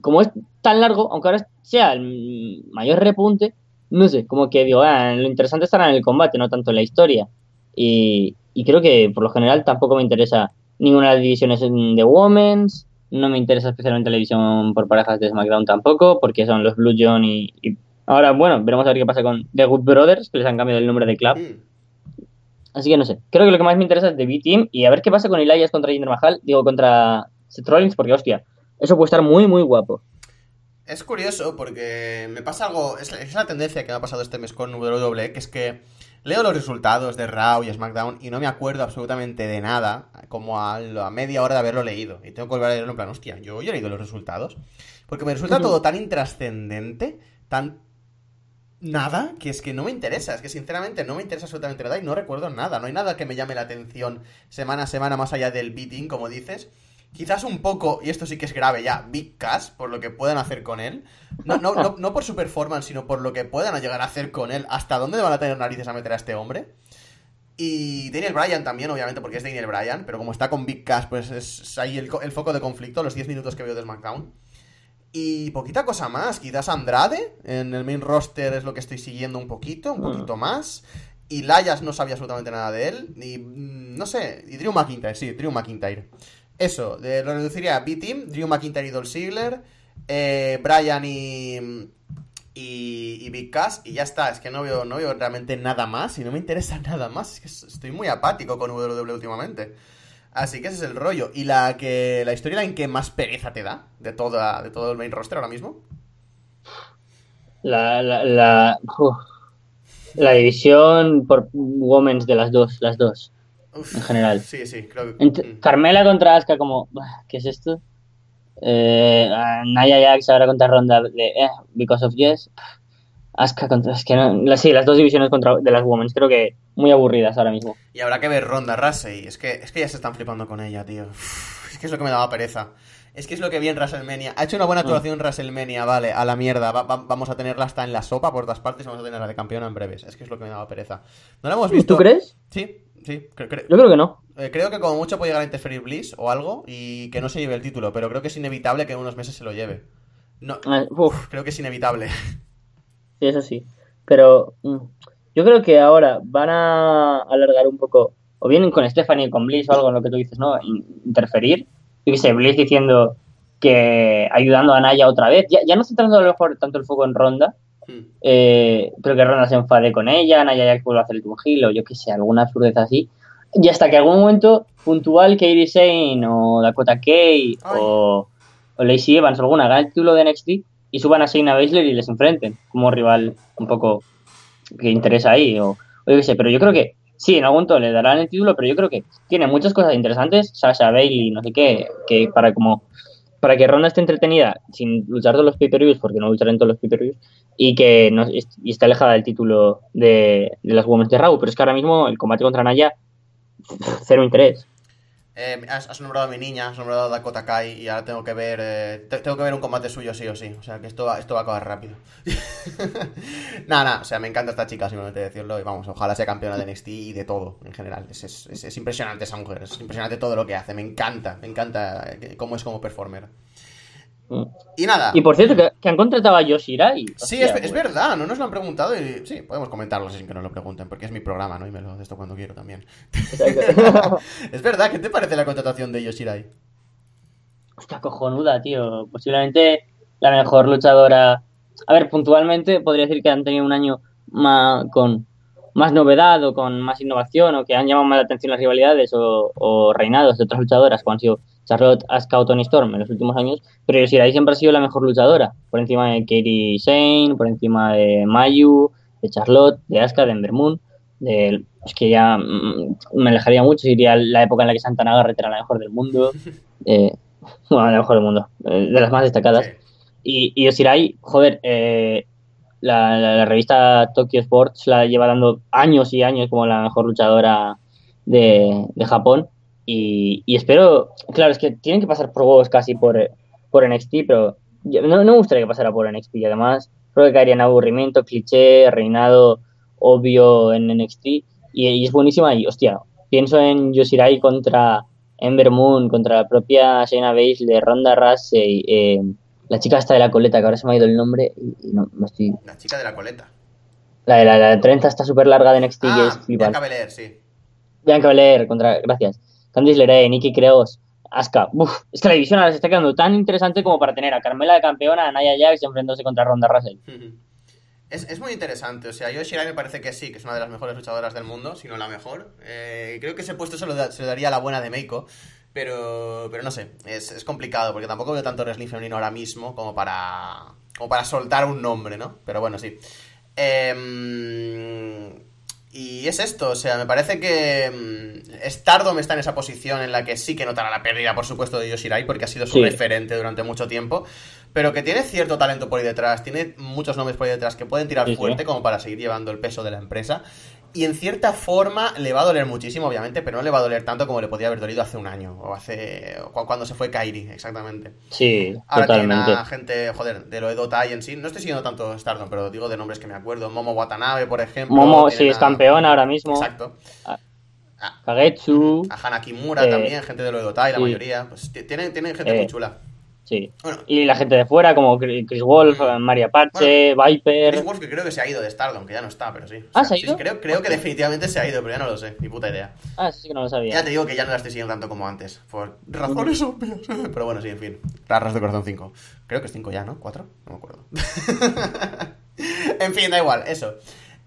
como es tan largo, aunque ahora sea el mayor repunte, no sé, como que digo, ah, lo interesante estará en el combate, no tanto en la historia. Y, y creo que por lo general tampoco me interesa ninguna de las divisiones de Women's, no me interesa especialmente la división por parejas de SmackDown tampoco, porque son los Blue John y, y ahora, bueno, veremos a ver qué pasa con The Good Brothers, que les han cambiado el nombre de club. Mm. Así que no sé, creo que lo que más me interesa es The B-Team y a ver qué pasa con Elias contra Jinder Mahal, digo, contra Seth Rollins, porque hostia, eso puede estar muy, muy guapo. Es curioso porque me pasa algo, es, es la tendencia que me ha pasado este mes con WWE, que es que leo los resultados de Raw y SmackDown y no me acuerdo absolutamente de nada, como a, a media hora de haberlo leído. Y tengo que volver a leerlo en plan, hostia, yo ya he leído los resultados. Porque me resulta todo tan intrascendente, tan nada, que es que no me interesa. Es que sinceramente no me interesa absolutamente nada y no recuerdo nada. No hay nada que me llame la atención semana a semana más allá del beating, como dices. Quizás un poco, y esto sí que es grave ya, Big Cass, por lo que puedan hacer con él. No, no, no, no por su performance, sino por lo que puedan llegar a hacer con él. ¿Hasta dónde van a tener narices a meter a este hombre? Y Daniel Bryan también, obviamente, porque es Daniel Bryan, pero como está con Big Cass, pues es ahí el, el foco de conflicto, los 10 minutos que veo de SmackDown. Y poquita cosa más, quizás Andrade en el main roster es lo que estoy siguiendo un poquito, un poquito más. Y Layas no sabía absolutamente nada de él. Y mm, no sé, y Drew McIntyre, sí, Drew McIntyre. Eso, lo reduciría a B-Team, Drew McIntyre y Dolph Ziggler, eh, Bryan y, y, Big Cass, y ya está. Es que no veo, no veo realmente nada más y no me interesa nada más. Es que estoy muy apático con WWE últimamente. Así que ese es el rollo. ¿Y la que la historia en que más pereza te da de, toda, de todo el main roster ahora mismo? La, la, la, la división por Women's de las dos, las dos, Uf, en general. Sí, sí, creo que... Ent- mm. Carmela contra Asuka como, "Bah, ¿qué es esto? Eh, Nia Jax ahora contra Ronda de eh, Because of Yes. Asuka contra, es que no, la- sí, las dos divisiones contra, de las Women's creo que muy aburridas ahora mismo. Y habrá que ver Ronda Rousey. Es que, es que ya se están flipando con ella, tío. Es que es lo que me daba pereza. Es que es lo que vi en WrestleMania. Ha hecho una buena actuación en WrestleMania, vale, a la mierda. Va- va- vamos a tenerla hasta en la sopa por todas partes y vamos a tenerla de campeona en breves. Es que es lo que me daba pereza. ¿No la hemos visto? ¿Tú crees? Sí, sí. cre- cre- Yo creo que no. eh, creo que como mucho puede llegar a interferir Bliss o algo y que no se lleve el título, pero creo que es inevitable que en unos meses se lo lleve. No, Ah, creo que es inevitable. sí, eso sí. Pero mm, yo creo que ahora van a alargar un poco, o bien con Stephanie, con Bliss o algo en lo que tú dices, ¿no? In- Interferir. Yo qué sé, Bliss diciendo que ayudando a Naya otra vez. Ya, ya no centrando a lo mejor tanto el foco en Ronda, Hmm. eh, pero que Ronda se enfade con ella, Naya Jax vuelva a hacer el Gil o yo qué sé, alguna absurdez así. Y hasta que algún momento puntual Kairi Sane o Dakota Kay Ay. o, o Lacey Evans o alguna hagan el título de NXT y suban a Shayna Baszler y les enfrenten como rival un poco que interesa ahí o, o yo qué sé, pero yo creo que sí, en algún momento le darán el título, pero yo creo que tiene muchas cosas interesantes, Sasha Bailey, no sé qué, que para como para que Ronda esté entretenida sin luchar todos los pay-per-views, porque no luchará en todos los pay-per-views, y que no, y está alejada del título de, de las Women's de Raw, pero es que ahora mismo el combate contra Naya, cero interés. Eh, has, nombrado a mi niña, has nombrado a Dakota Kai y ahora tengo que ver eh, te- tengo que ver un combate suyo sí o sí. O sea que esto va, esto va a acabar rápido. Nada, nada, o sea, me encanta esta chica, simplemente decirlo. Y vamos, ojalá sea campeona de NXT y de todo en general. Es, es- es- es impresionante esa mujer, es impresionante todo lo que hace. Me encanta, me encanta eh, cómo es como performer. Y nada. Y por cierto, que, que han contratado a Yoshirai. Sí, es, es verdad, no nos lo han preguntado y sí, podemos comentarlo sin que nos lo pregunten, porque es mi programa, ¿no? Y me lo de esto cuando quiero también. Es verdad, ¿qué te parece la contratación de Yoshirai? Hostia, cojonuda, tío. Posiblemente la mejor luchadora. A ver, puntualmente podría decir que han tenido un año más, con más novedad o con más innovación o que han llamado más la atención las rivalidades o, o reinados de otras luchadoras como han sido Charlotte, Asuka o Tony Storm en los últimos años, pero Yoshirai siempre ha sido la mejor luchadora, por encima de Katie Sane, por encima de Mayu, de Charlotte, de Asuka, de Ember Moon, de, es que ya mm, me alejaría mucho, diría la época en la que Santana Garrett era la mejor del mundo, eh, bueno, la mejor del mundo, eh, de las más destacadas. Y, y joder, eh, la, la- la revista Tokyo Sports la lleva dando años y años como la mejor luchadora de, de Japón. Y, y espero, claro, es que tienen que pasar por huevos casi por, por NXT, pero yo- no, no me gustaría que pasara por NXT. Y además, creo que caería en aburrimiento, cliché, reinado obvio en NXT. Y, y es buenísima. Y hostia, pienso en Yoshirai contra Ember Moon, contra la propia Shayna Baszler, Ronda Rousey, eh, la chica esta de la coleta, que ahora se me ha ido el nombre y, y no, no estoy... La chica de la coleta. La de la, la trenza está súper larga de NXT y Ah, es flipante. Bianca Belair, sí. Bianca Belair contra... Gracias. Candice LeRae, Nikki Creos, Asuka. Uf, es que la división ahora se está quedando tan interesante como para tener a Carmela de campeona, a Naya Jax enfrentándose contra Ronda Rousey. Es, es muy interesante, o sea, yo Shirai me parece que sí, que es una de las mejores luchadoras del mundo, si no la mejor. Eh, creo que ese puesto se lo, se daría a la buena de Meiko, pero, pero no sé, es, es complicado, porque tampoco veo tanto wrestling femenino ahora mismo como para, como para soltar un nombre, ¿no? Pero bueno, sí. Em, y es esto, o sea, me parece que mm, Stardom está en esa posición en la que sí que notará la pérdida, por supuesto, de Yoshirai, porque ha sido su Sí. referente durante mucho tiempo, pero que tiene cierto talento por ahí detrás, tiene muchos nombres por ahí detrás que pueden tirar Sí, sí. fuerte como para seguir llevando el peso de la empresa. Y en cierta forma le va a doler muchísimo, obviamente, pero no le va a doler tanto como le podría haber dolido hace un año, o hace. o cuando se fue Kairi, exactamente. Sí, Ahora tiene totalmente. a gente, joder, de lo de Dota y en sí. No estoy siguiendo tanto Stardom, pero digo de nombres que me acuerdo. Momo Watanabe, por ejemplo. Momo, sí, es a- campeona ahora mismo. Exacto. Ah. A, Kagetsu, a Hana Kimura Eh, también, gente de lo de Dota y la sí. mayoría. Pues tienen, tienen gente Eh, muy chula. Sí. Bueno, Y la gente de fuera, como Chris Wolf. Maria Pache, Viper. Chris Wolf que creo que se ha ido de Stardom, que ya no está, pero sí. O Ah, sea, ¿se ha sí, ido? sí, creo, creo que definitivamente se ha ido, pero ya no lo sé, ni puta idea. Ah, sí que no lo sabía. Ya te digo que ya no la estoy siguiendo tanto como antes, por razones obvias. Pero bueno, sí, en fin. Raras de corazón 5. Creo que es 5 ya, ¿no? ¿4? No me acuerdo. en fin, da igual, eso.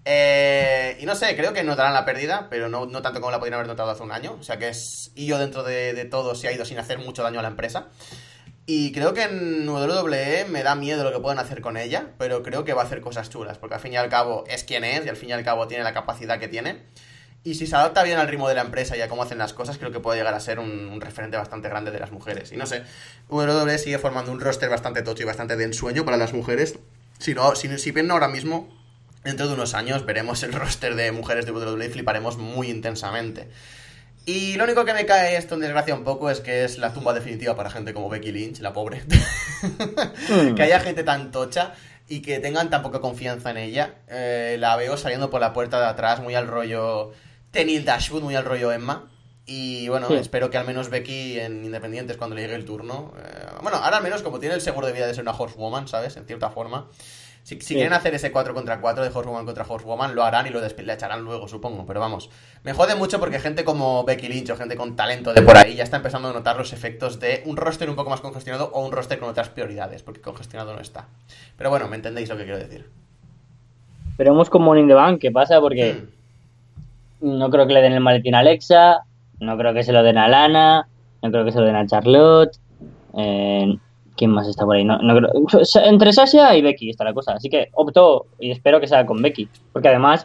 Eh, y no sé, creo que notarán la pérdida, pero no, no tanto como la podrían haber notado hace un año. O sea que es. Y yo dentro de, de todo se ha ido sin hacer mucho daño a la empresa. Y creo que en WWE me da miedo lo que pueden hacer con ella, pero creo que va a hacer cosas chulas, porque al fin y al cabo es quien es y al fin y al cabo tiene la capacidad que tiene. Y si se adapta bien al ritmo de la empresa y a cómo hacen las cosas, creo que puede llegar a ser un, referente bastante grande de las mujeres. Y no sé, WWE sigue formando un roster bastante tocho y bastante de ensueño para las mujeres. Si, no, si, si bien ahora mismo, dentro de unos años veremos el roster de mujeres de WWE y fliparemos muy intensamente. Y lo único que me cae esto en desgracia un poco es que es la tumba definitiva para gente como Becky Lynch, la pobre. Mm. que haya gente tan tocha y que tengan tan poca confianza en ella. Eh, la veo saliendo por la puerta de atrás, muy al rollo Tenil Dashwood, muy al rollo Emma. Y bueno, Sí. espero que al menos Becky en Independientes cuando le llegue el turno. eh, bueno, ahora al menos como tiene el seguro de vida de ser una horsewoman, ¿sabes? En cierta forma. Si, si Sí. quieren hacer ese 4 contra 4 de Horsewoman contra Horsewoman, lo harán y lo despe- le echarán luego, supongo. Pero vamos, me jode mucho porque gente como Becky Lynch o gente con talento de por ahí ya está empezando a notar los efectos de un roster un poco más congestionado o un roster con otras prioridades, porque congestionado no está. Pero bueno, me entendéis lo que quiero decir. Veremos con Money in the Bank qué pasa, porque Hmm. no creo que le den el maletín a Alexa, no creo que se lo den a Lana, no creo que se lo den a Charlotte. eh, ¿Quién más está por ahí? No, no creo- entre Sasha y Becky está la cosa. Así que opto y espero que sea con Becky. Porque además,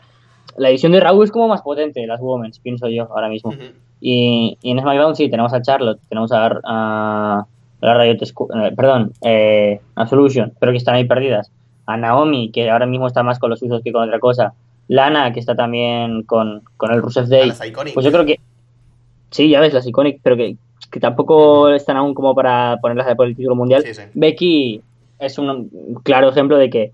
la edición de Raw es como más potente, las Women's, pienso yo ahora mismo. Y, y en SmackDown sí, tenemos a Charlotte, tenemos a, a, a la Riot eh, perdón, eh, a Solution, pero que están ahí perdidas. A Naomi, que ahora mismo está más con los usos que con otra cosa. Lana, que está también con, con el Rusev Day. Pues yo creo que. Sí, ya ves, las Iconic, pero que, que tampoco están aún como para ponerlas por el título mundial. Sí, sí. Becky es un claro ejemplo de que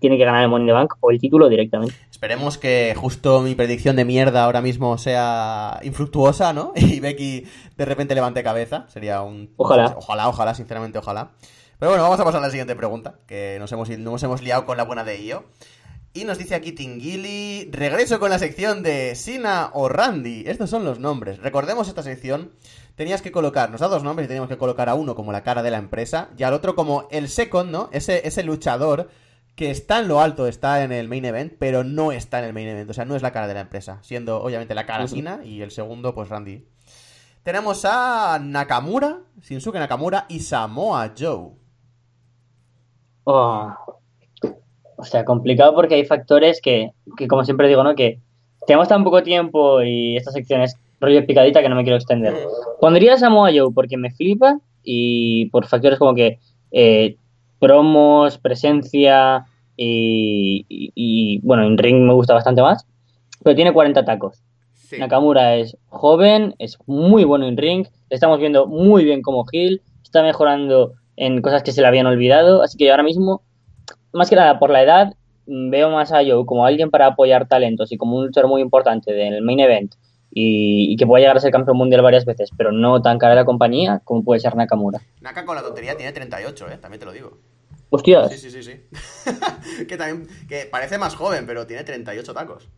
tiene que ganar el Money in the Bank o el título directamente. Esperemos que justo mi predicción de mierda ahora mismo sea infructuosa, ¿no? Y Becky de repente levante cabeza. Sería un... Ojalá. Ojalá, ojalá, sinceramente, ojalá. Pero bueno, vamos a pasar a la siguiente pregunta, que nos hemos, nos hemos liado con la buena de Io. Y nos dice aquí Tingili, regreso con la sección de Sina o Randy. Estos son los nombres. Recordemos esta sección. Tenías que colocar, nos da dos nombres y teníamos que colocar a uno como la cara de la empresa y al otro como el second, ¿no? Ese, ese luchador que está en lo alto, está en el main event, pero no está en el main event. O sea, no es la cara de la empresa. Siendo, obviamente, la cara. Sina y el segundo, pues Randy. Tenemos a Nakamura, Shinsuke Nakamura y Samoa Joe. Oh. O sea, complicado porque hay factores que, que, como siempre digo, ¿no? Que tenemos tan poco tiempo y esta sección es rollo picadita que no me quiero extender. Pondría a Samoa Joe porque me flipa y por factores como que eh, promos, presencia y, y- y, bueno, en ring me gusta bastante más, pero tiene 40 tacos. Sí. Nakamura es joven, es muy bueno en ring, estamos viendo muy bien como heel, está mejorando en cosas que se le habían olvidado, así que ahora mismo, más que nada por la edad, mm, veo más a Joe como alguien para apoyar talentos y como un luchador muy importante del main event y, y que pueda llegar a ser campeón mundial varias veces, pero no tan cara de la compañía como puede ser Nakamura. Naka con la tontería tiene 38, ¿eh? También te lo digo. Hostias, Sí, sí, sí, sí. que también, que parece más joven, pero tiene 38 tacos.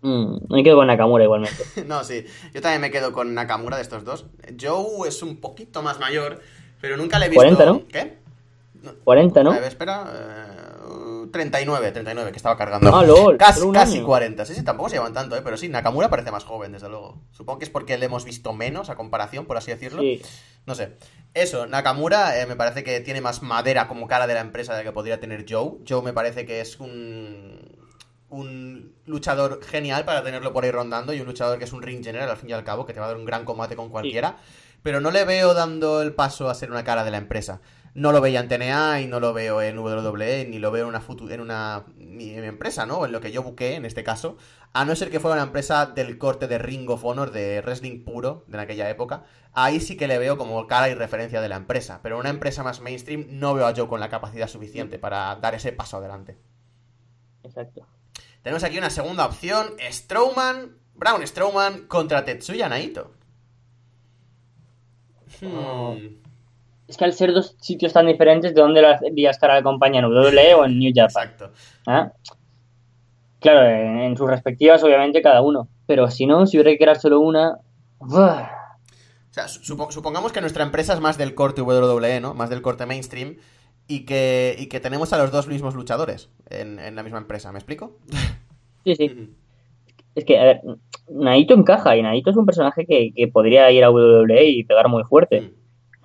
Mm, me quedo con Nakamura igualmente. No, sí. Yo también me quedo con Nakamura de estos dos. Joe es un poquito más mayor, pero nunca le he visto... 40, ¿no? ¿Qué? 40, ¿no? A ver, espera. eh, 39, 39, que estaba cargando. Ah, lol, casi, un casi año. 40. Sí, sí, tampoco se llevan tanto, ¿eh? Pero sí, Nakamura parece más joven, desde luego. Supongo que es porque le hemos visto menos a comparación, por así decirlo. Sí. No sé. Eso, Nakamura eh, me parece que tiene más madera como cara de la empresa de la que podría tener Joe. Joe me parece que es un. Un luchador genial para tenerlo por ahí rondando y un luchador que es un ring general al fin y al cabo, que te va a dar un gran combate con cualquiera. Pero no le veo dando el paso a ser una cara de la empresa. No lo veía en TNA y no lo veo en WWE, ni lo veo en una, futu- en una ni en mi empresa, ¿no? En lo que yo busqué en este caso. A no ser que fuera una empresa del corte de Ring of Honor, de wrestling puro, de aquella época. Ahí sí que le veo como cara y referencia de la empresa. Pero una empresa más mainstream no veo a Joe con la capacidad suficiente para dar ese paso adelante. Exacto. Tenemos aquí una segunda opción. Strowman, Braun Strowman contra Tetsuya Naito. Oh. Hmm, Es que al ser dos sitios tan diferentes, ¿de dónde lo haría estar la compañía? ¿En WWE o en New Japan? Exacto. ¿Ah? Claro, en, en sus respectivas, obviamente, cada uno. Pero si no, si hubiera que crear solo una. O sea, supo- supongamos que nuestra empresa es más del corte WWE, ¿no? Más del corte mainstream. Y que, y que tenemos a los dos mismos luchadores en, en la misma empresa, ¿me explico? Sí, sí. Es que, a ver, Naito encaja y Naito es un personaje que, que podría ir a WWE y pegar muy fuerte, Mm.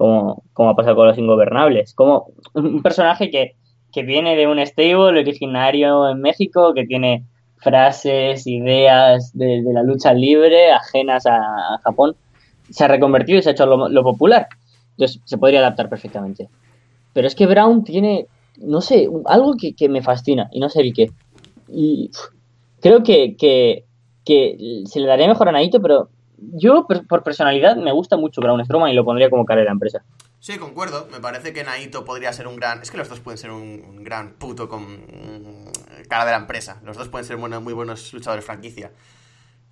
Como, como ha pasado con los Ingobernables. Como un personaje que, que viene de un stable originario en México, que tiene frases, ideas de, de la lucha libre ajenas a, a Japón, se ha reconvertido y se ha hecho lo, lo popular. Entonces se podría adaptar perfectamente. Pero es que Brown tiene, no sé, algo que, que me fascina y no sé el qué. Y creo que, que, que se le daría mejor a Naito, pero yo por personalidad me gusta mucho Braun Strowman y lo pondría como cara de la empresa. Sí, concuerdo. Me parece que Naito podría ser un gran. Es que los dos pueden ser un, gran puto con mm, cara de la empresa. Los dos pueden ser muy buenos luchadores franquicia.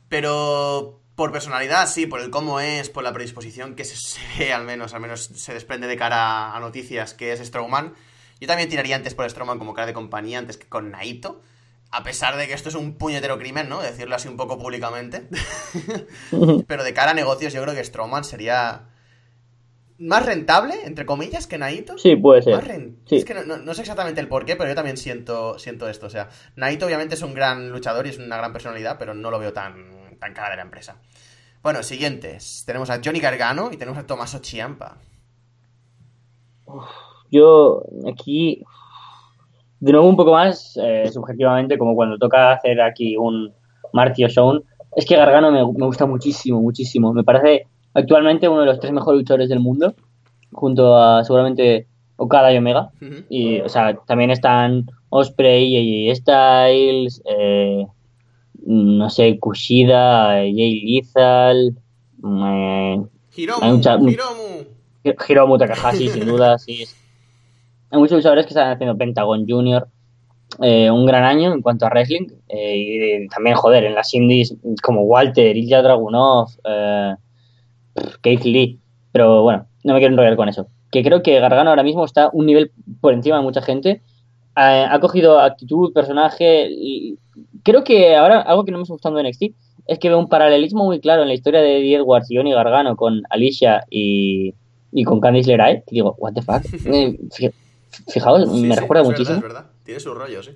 Pero por personalidad, sí, por el cómo es, por la predisposición que se, se ve, al menos, al menos se desprende de cara a noticias que es Strowman. Yo también tiraría antes por Strowman como cara de compañía antes que con Naito. A pesar de que esto es un puñetero crimen, ¿no? Decirlo así un poco públicamente. Pero de cara a negocios, yo creo que Strowman sería más rentable, entre comillas, que Naito. Sí, puede Más ser. Sí. Es que no, no- no sé exactamente el por qué, pero yo también siento, siento esto. O sea, Naito obviamente es un gran luchador y es una gran personalidad, pero no lo veo tan, tan cara de la empresa. Bueno, siguientes. Tenemos a Johnny Gargano y tenemos a Tommaso Ciampa. Yo aquí, de nuevo un poco más, eh, subjetivamente, como cuando toca hacer aquí un Marty O'Shawn, es que Gargano me, me gusta muchísimo, muchísimo. Me parece actualmente uno de los tres mejores luchadores del mundo, junto a seguramente Okada y Omega. Y, o sea, también están Osprey, AJ Styles, eh, no sé, Kushida, Jay Lethal, eh, Hiromu, Hay un cha- un- Hiromu. Hiromu Takahashi, sin duda, sí. Hay muchos luchadores que están haciendo Pentagon Junior. eh, un gran año en cuanto a wrestling. eh, y eh, también, joder, en las indies como Walter, Ilya Dragunov, eh, Keith Lee. Pero bueno, no me quiero enrollar con eso. Que creo que Gargano ahora mismo está un nivel por encima de mucha gente. Eh, ha cogido actitud, personaje. y creo que ahora algo que no me está gustando de NXT es que veo un paralelismo muy claro en la historia de Eddie Edwards y Johnny Gargano con Alicia y, y con Candice LeRae. Que digo, what the fuck. Fijaos, Sí, me sí, recuerda es muchísimo. Verdad, es verdad. Tiene su rollo, sí.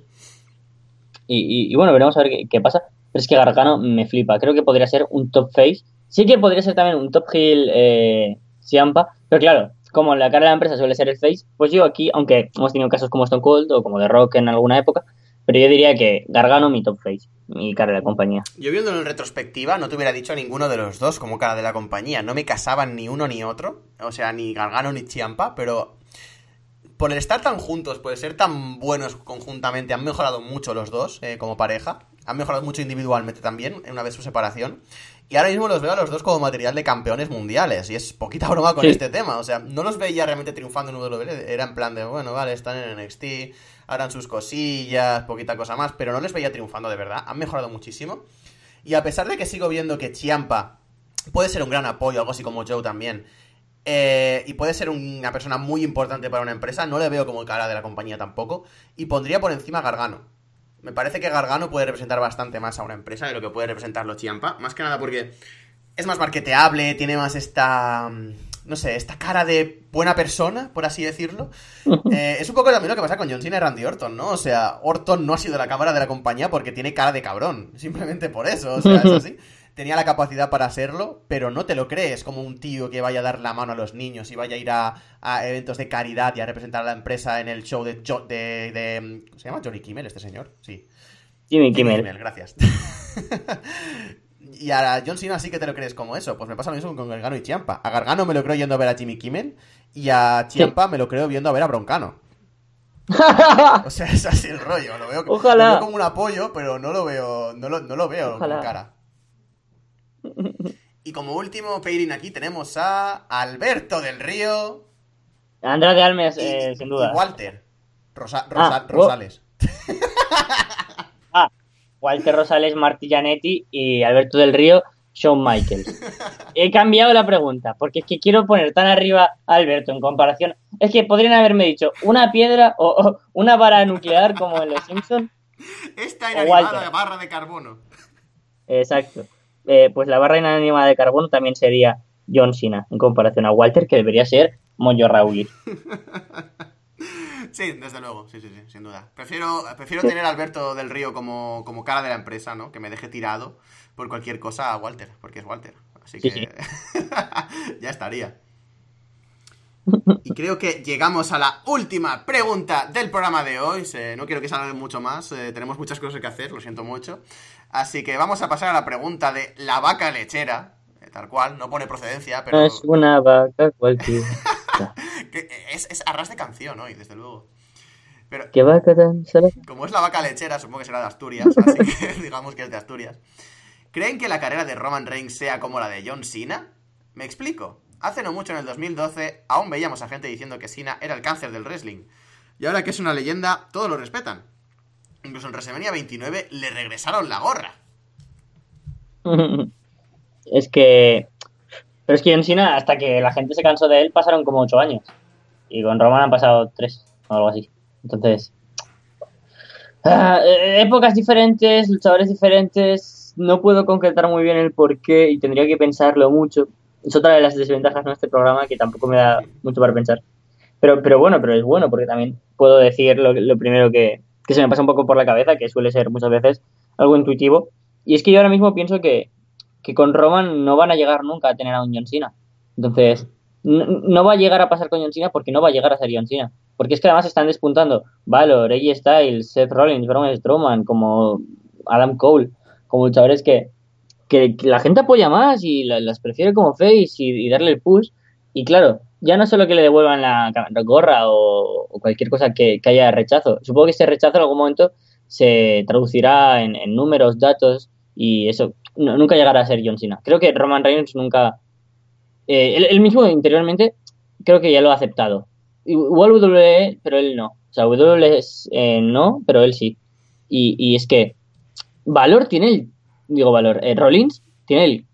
Y, y- y bueno, veremos a ver qué, qué pasa. Pero es que Gargano me flipa. Creo que podría ser un top face. Sí que podría ser también un top heel eh, Ciampa. Pero claro, como la cara de la empresa suele ser el face, pues yo aquí, aunque hemos tenido casos como Stone Cold o como The Rock en alguna época, pero yo diría que Gargano mi top face, mi cara de la compañía. Yo viéndolo en retrospectiva, no te hubiera dicho a ninguno de los dos como cara de la compañía. No me casaban ni uno ni otro. O sea, ni Gargano ni Chiampa, pero por el estar tan juntos, por ser tan buenos conjuntamente, han mejorado mucho los dos eh, como pareja. Han mejorado mucho individualmente también, una vez su separación. Y ahora mismo los veo a los dos como material de campeones mundiales. Y es poquita broma con Sí. este tema. O sea, no los veía realmente triunfando en WWE. Era en plan de, bueno, vale, están en NXT, harán sus cosillas, poquita cosa más. Pero no les veía triunfando de verdad. Han mejorado muchísimo. Y a pesar de que sigo viendo que Chiampa puede ser un gran apoyo, algo así como Joe también. Eh, y puede ser una persona muy importante para una empresa. No le veo como cara de la compañía tampoco. Y pondría por encima a Gargano. Me parece que Gargano puede representar bastante más a una empresa de lo que puede representarlo Chiampa. Más que nada porque es más marketeable, tiene más esta. mm, No sé, esta cara de buena persona, por así decirlo. Eh, es un poco también lo que pasa con John Cena y Randy Orton, ¿no? O sea, Orton no ha sido la cámara de la compañía porque tiene cara de cabrón. Simplemente por eso, o sea, es así. Tenía la capacidad para serlo, pero no te lo crees como un tío que vaya a dar la mano a los niños y vaya a ir a, a eventos de caridad y a representar a la empresa en el show de, de, de- ¿cómo se llama? Johnny Kimmel, este señor. Sí. Jimmy Kimmel. gracias. y a John Cena sí que te lo crees como eso. Pues me pasa lo mismo con Gargano y Chiampa. A Gargano me lo creo yendo a ver a Jimmy Kimmel y a Chiampa me lo creo viendo a ver a Broncano. O sea, es así el rollo. Lo veo, Ojalá. lo veo como un apoyo, pero no lo veo, no lo, no lo veo Ojalá. con cara. Y como último pairing aquí tenemos a Alberto del Río Andrade Almes, y, eh, sin duda. y Walter Rosa- Rosa- Ah, oh. Rosales. Ah, Walter Rosales, Martí Janetti y Alberto del Río, Shawn Michaels. He cambiado la pregunta, porque es que quiero poner tan arriba a Alberto en comparación. Es que podrían haberme dicho una piedra o, o una vara nuclear como en Los Simpsons. Esta inanimada Walter. barra de carbono. Exacto. Eh, pues la barra inanimada de carbono también sería John Cena en comparación a Walter, que debería ser Mojo Rawley. Sí, desde luego, sí, sí, sí, sin duda. Prefiero, prefiero tener a Alberto del Río como, como cara de la empresa, ¿no? Que me deje tirado por cualquier cosa a Walter, porque es Walter. Así Sí, que ya estaría. Y creo que llegamos a la última pregunta del programa de hoy. No quiero que alargue mucho más, eh, tenemos muchas cosas que hacer, lo siento mucho. Así que vamos a pasar a la pregunta de la vaca lechera, tal cual, no pone procedencia, pero No es una vaca cualquiera. es, es arras de canción hoy, desde luego. Pero ¿Qué vaca tan como es la vaca lechera, supongo que será de Asturias, así que digamos que es de Asturias. ¿Creen que la carrera de Roman Reigns sea como la de John Cena? Me explico. Hace no mucho, en el 2012, aún veíamos a gente diciendo que Cena era el cáncer del wrestling. Y ahora que es una leyenda, todos lo respetan. Incluso en WrestleMania 29 le regresaron la gorra. es que. Pero es que John Cena, hasta que la gente se cansó de él, pasaron como ocho años. Y con Roman han pasado tres, o algo así. Entonces. ah, eh, épocas diferentes, luchadores diferentes. No puedo concretar muy bien el porqué y tendría que pensarlo mucho. Es otra de las desventajas de este programa que tampoco me da mucho para pensar. Pero, pero bueno, pero es bueno porque también puedo decir lo primero que, que se me pasa un poco por la cabeza, que suele ser muchas veces algo intuitivo. Y es que yo ahora mismo pienso que, que con Roman no van a llegar nunca a tener a un John Cena. Entonces, no, no va a llegar a pasar con John Cena porque no va a llegar a ser John Cena. Porque es que además están despuntando Valor, AJ Styles, Seth Rollins, Braun Strowman, como Adam Cole, como luchadores que, que, que la gente apoya más y la- las prefiere como face y, y darle el push. Y claro, ya no solo que le devuelvan la, gorra o, cualquier cosa que, que haya rechazo. Supongo que ese rechazo en algún momento se traducirá en, números, datos y eso nunca llegará a ser John Cena. Creo que Roman Reigns nunca... eh, él, mismo interiormente creo que ya lo ha aceptado. Igual WWE, pero él no. O sea, WWE eh, no, pero él sí. Y, es que Valor tiene el... Digo Valor, eh, Rollins tiene el...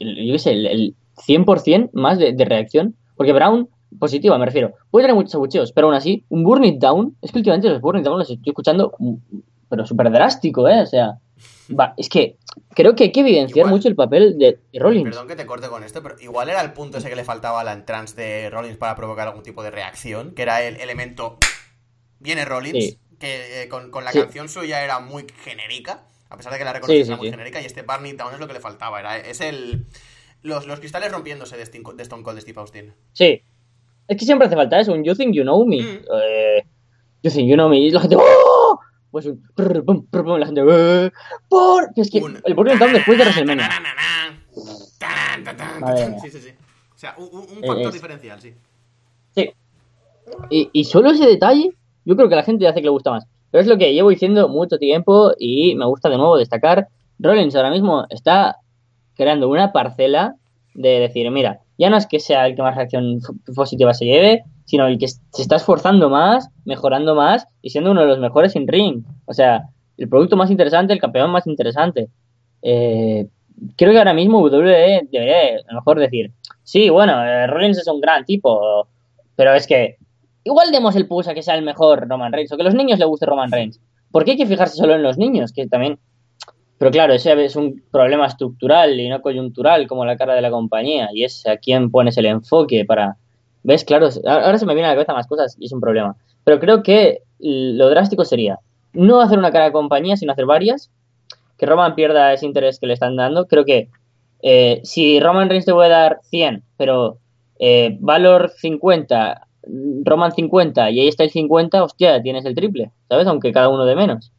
Yo sé, el, el 100% más de reacción. Porque Brown, positiva me refiero, puede tener muchos abucheos, pero aún así, un Burn It Down, es que últimamente los Burn It Down los estoy escuchando, mm, pero súper drástico, ¿eh? O sea, va, es que creo que hay que evidenciar Igual. mucho el papel de, de Rollins. Perdón que te corte con esto, pero igual era el punto ese que le faltaba a la entrance de Rollins para provocar algún tipo de reacción, que era el elemento viene Rollins, Sí. que eh, con, con la Sí. canción suya era muy genérica, a pesar de que la Sí, sí, era muy genérica, y este Barney Down es lo que le faltaba, era, es el... Los, los cristales rompiéndose de, Sting- de Stone Cold de Steve Austin. Sí. Es que siempre hace falta eso, un You Think You Know Me. Mm. Eh, you Think You Know Me. Y la gente. ¡Oh! Pues un. prr, pum, prr, pum, la gente. "Eh, por. Es que Un- el Burn It Down después de WrestleMania. Sí, sí, sí. O sea, un, Eh, factor es- diferencial, sí. Sí. Y, y solo ese detalle, yo creo que a la gente hace que le gusta más. Pero es lo que llevo diciendo mucho tiempo y me gusta de nuevo destacar. Rollins ahora mismo está creando una parcela de decir, mira, ya no es que sea el que más reacción positiva se lleve, sino el que se está esforzando más, mejorando más y siendo uno de los mejores en ring. O sea, el producto más interesante, el campeón más interesante. Eh, creo que ahora mismo WWE debería a lo mejor decir, sí, bueno, eh, Rollins es un gran tipo, pero es que igual demos el push a que sea el mejor Roman Reigns o que los niños le guste Roman Reigns. ¿Por qué hay que fijarse solo en los niños? Que también... Pero claro, ese es un problema estructural y no coyuntural como la cara de la compañía y es a quién pones el enfoque para... ¿Ves? Claro, ahora se me vienen a la cabeza más cosas y es un problema. Pero creo que lo drástico sería no hacer una cara de compañía, sino hacer varias que Roman pierda ese interés que le están dando. Creo que eh, si Roman Reigns te puede dar 100, pero eh, Valor 50, Roman 50 y ahí está el 50, hostia, tienes el triple, ¿sabes? Aunque cada uno de menos.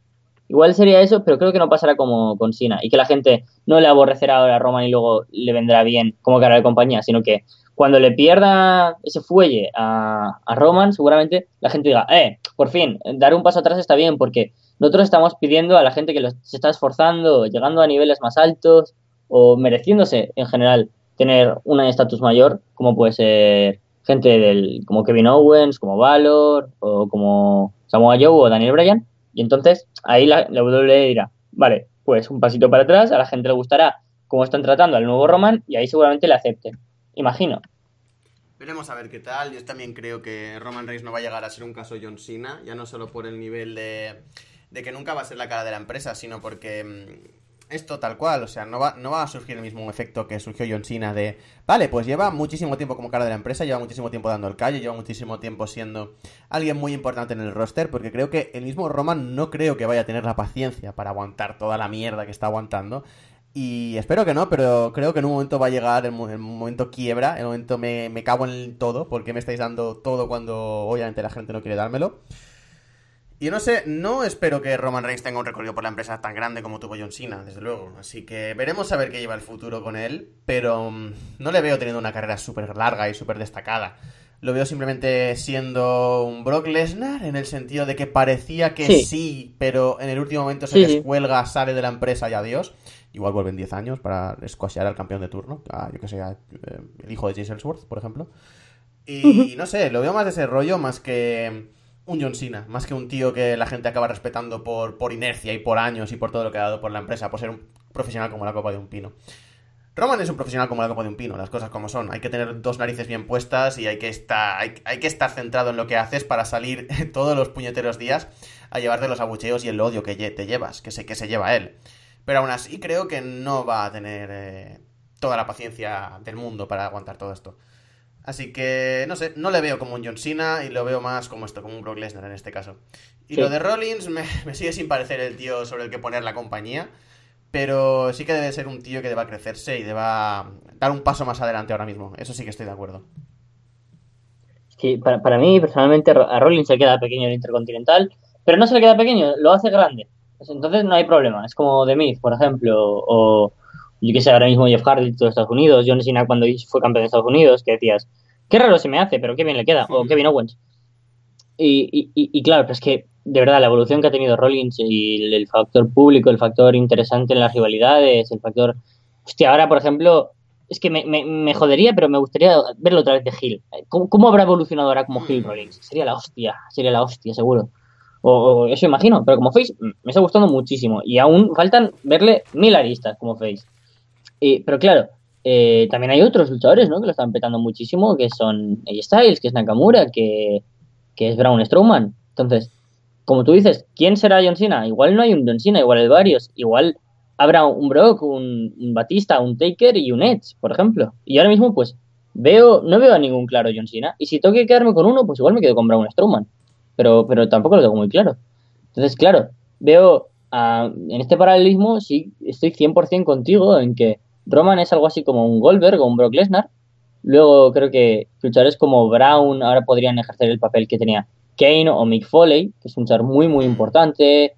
Igual sería eso, pero creo que no pasará como con Sina y que la gente no le aborrecerá ahora a Roman y luego le vendrá bien como cara de compañía, sino que cuando le pierda ese fuelle a, a Roman, seguramente la gente diga, eh, por fin, dar un paso atrás está bien porque nosotros estamos pidiendo a la gente que se está esforzando, llegando a niveles más altos o mereciéndose en general tener un estatus mayor, como puede ser gente del como Kevin Owens, como Valor o como Samoa Joe o Daniel Bryan. Y entonces ahí la, la WWE dirá, vale, pues un pasito para atrás, a la gente le gustará cómo están tratando al nuevo Roman y ahí seguramente le acepten. Imagino. Veremos a ver qué tal. Yo también creo que Roman Reigns no va a llegar a ser un caso John Cena, ya no solo por el nivel de de que nunca va a ser la cara de la empresa, sino porque mm, esto tal cual, o sea, no va, no va a surgir el mismo efecto que surgió John Cena de, vale, pues lleva muchísimo tiempo como cara de la empresa, lleva muchísimo tiempo dando el calle, lleva muchísimo tiempo siendo alguien muy importante en el roster, porque creo que el mismo Roman no creo que vaya a tener la paciencia para aguantar toda la mierda que está aguantando. Y espero que no, pero creo que en un momento va a llegar el, momento quiebra, el momento me, me cago en todo, porque me estáis dando todo cuando obviamente la gente no quiere dármelo. Y no sé, no espero que Roman Reigns tenga un recorrido por la empresa tan grande como tuvo John Cena, desde luego. Así que veremos a ver qué lleva el futuro con él, pero mm, no le veo teniendo una carrera súper larga y súper destacada. Lo veo simplemente siendo un Brock Lesnar en el sentido de que parecía que sí, pero en el último momento se descuelga, sale de la empresa y adiós. Igual vuelven 10 años para escuasear al campeón de turno, yo que sé, eh, el hijo de Jason Ellsworth, por ejemplo. Y no sé, lo veo más de ese rollo, más que un John Cena, más que un tío que la gente acaba respetando por, por inercia y por años y por todo lo que ha dado por la empresa, por ser un profesional como la copa de un pino. Roman es un profesional como la copa de un pino, las cosas como son. Hay que tener dos narices bien puestas y hay que estar, hay, que estar centrado en lo que haces para salir todos los puñeteros días a llevarte los abucheos y el odio que te llevas, que sé que se lleva él. Pero aún así creo que no va a tener eh, toda la paciencia del mundo para aguantar todo esto. Así que, no sé, no le veo como un John Cena y lo veo más como esto, como un Brock Lesnar en este caso. Y lo de Rollins me, sigue sin parecer el tío sobre el que poner la compañía, pero sí que debe ser un tío que deba crecerse y deba dar un paso más adelante ahora mismo. Eso sí que estoy de acuerdo. Sí, para, para mí, personalmente, a Rollins se queda pequeño el Intercontinental, pero no se le queda pequeño, lo hace grande. Entonces no hay problema. Es como The Miz, por ejemplo, o yo que sé, ahora mismo Jeff Hardy de Estados Unidos, John Cena cuando fue campeón de Estados Unidos, que decías, qué raro se me hace, pero qué bien le queda, o Kevin Owens. Y, y, y, claro, pero es que de verdad la evolución que ha tenido Rollins y el, factor público, el factor interesante en las rivalidades, el factor... Hostia, ahora por ejemplo, es que me, me, jodería, pero me gustaría verlo otra vez de Hill. ¿Cómo, habrá evolucionado ahora como Hill Rollins? Sería la hostia, sería la hostia, seguro. O, o, eso imagino, pero como Face me está gustando muchísimo. Y aún faltan verle mil aristas como Face pero claro, eh, también hay otros luchadores, ¿no? Que lo están petando muchísimo, que son AJ Styles, que es Nakamura, que, es Braun Strowman. Entonces, como tú dices, ¿quién será John Cena? Igual no hay un John Cena, igual hay varios. Igual habrá un Brock, un, Batista, un Taker y un Edge, por ejemplo. Y ahora mismo, pues, veo, no veo a ningún claro John Cena. Y si tengo que quedarme con uno, pues igual me quedo con Braun Strowman. Pero, pero tampoco lo tengo muy claro. Entonces, claro, veo en este paralelismo, sí, estoy 100% contigo en que Roman es algo así como un Goldberg o un Brock Lesnar. Luego creo que luchadores como Brown ahora podrían ejercer el papel que tenía Kane o Mick Foley, que es un luchador muy, muy importante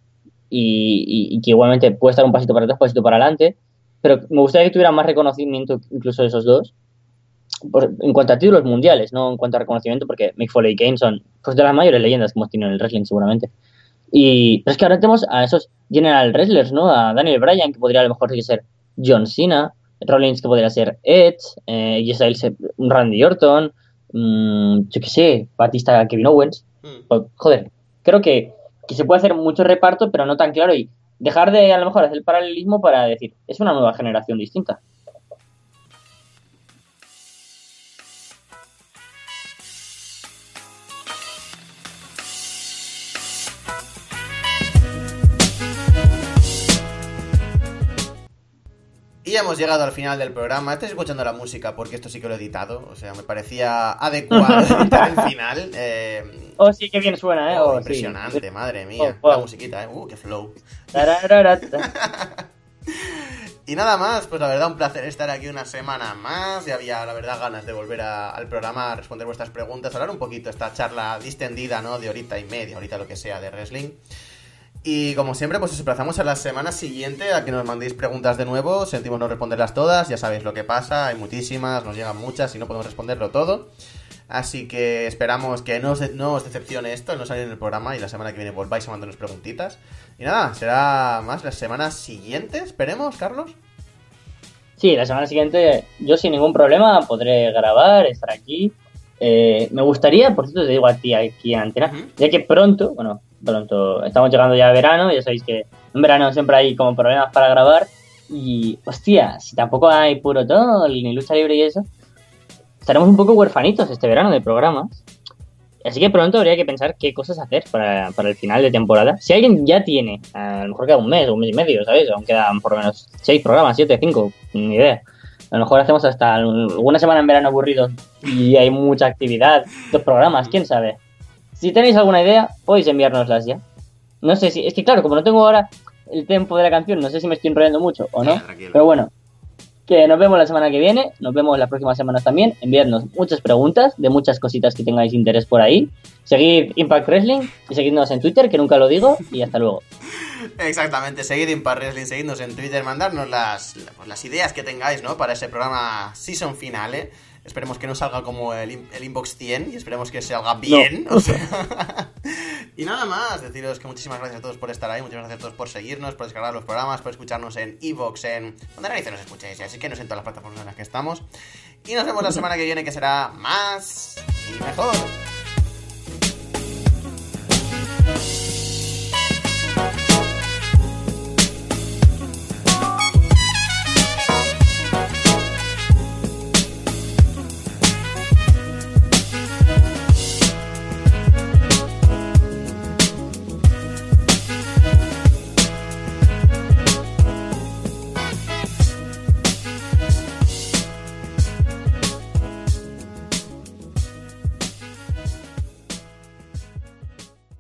y, que igualmente puede estar un pasito para atrás, un pasito para adelante. Pero me gustaría que tuviera más reconocimiento incluso de esos dos. en cuanto a títulos mundiales, no en cuanto a reconocimiento, porque Mick Foley y Kane son pues, de las mayores leyendas que hemos tenido en el wrestling, seguramente. Y, pero es que ahora tenemos a esos general wrestlers, ¿no? A Daniel Bryan, que podría a lo mejor ser John Cena, Rollins, que podría ser Edge, eh, Randy Orton, mmm, yo qué sé, Batista, Kevin Owens. Hmm. Pues, joder, creo que, que se puede hacer mucho reparto, pero no tan claro y dejar de a lo mejor hacer el paralelismo para decir, es una nueva generación distinta. Y hemos llegado al final del programa. Estoy escuchando la música porque esto sí que lo he editado. O sea, me parecía adecuado el final. Eh... Oh, sí, qué bien suena, ¿eh? Oh, impresionante, madre mía. Oh, la musiquita, ¿eh? Uh, qué flow. y nada más, pues la verdad, un placer estar aquí una semana más. Ya había, la verdad, ganas de volver al programa a responder vuestras preguntas, hablar un poquito esta charla distendida, ¿no? De horita y media, ahorita lo que sea, de wrestling. Y como siempre, pues os emplazamos a la semana siguiente a que nos mandéis preguntas de nuevo. Sentimos no responderlas todas, ya sabéis lo que pasa, hay muchísimas, nos llegan muchas y no podemos responderlo todo. Así que esperamos que no os, no os decepcione esto, no salir en el programa y la semana que viene volváis a mandarnos preguntitas. Y nada, será más la semana siguiente, esperemos, Carlos. Sí, la semana siguiente yo sin ningún problema podré grabar, estar aquí. Eh, me gustaría, por cierto, te digo a ti aquí en Antena, ya que pronto, bueno, pronto. Estamos llegando ya a verano, ya sabéis que en verano siempre hay como problemas para grabar. Y, hostia, si tampoco hay puro todo, ni lucha libre y eso, estaremos un poco huerfanitos este verano de programas. Así que pronto habría que pensar qué cosas hacer para, el final de temporada. Si alguien ya tiene, a lo mejor queda un mes un mes y medio, ¿sabes? Aún quedan por lo menos seis programas, siete, cinco, ni idea. A lo mejor hacemos hasta alguna semana en verano aburrido y hay mucha actividad, dos programas, quién sabe. Si tenéis alguna idea, podéis enviárnoslas ya. No sé si, es que claro, como no tengo ahora el tempo de la canción, no sé si me estoy enrollando mucho o no. pero bueno, que nos vemos la semana que viene, nos vemos las próximas semanas también. Enviadnos muchas preguntas de muchas cositas que tengáis interés por ahí. Seguid Impact Wrestling y seguidnos en Twitter, que nunca lo digo, y hasta luego. Exactamente, seguid Impact Wrestling, seguidnos en Twitter, mandarnos las, las ideas que tengáis, ¿no? Para ese programa season finale. Esperemos que no salga como el, el Inbox 100 y esperemos que salga bien. y nada más, deciros que muchísimas gracias a todos por estar ahí, muchas gracias a todos por seguirnos, por descargar los programas, por escucharnos en Evox, en donde narices nos escuchéis, así que no sé en todas las plataformas en las que estamos. Y nos vemos la semana que viene que será más y mejor.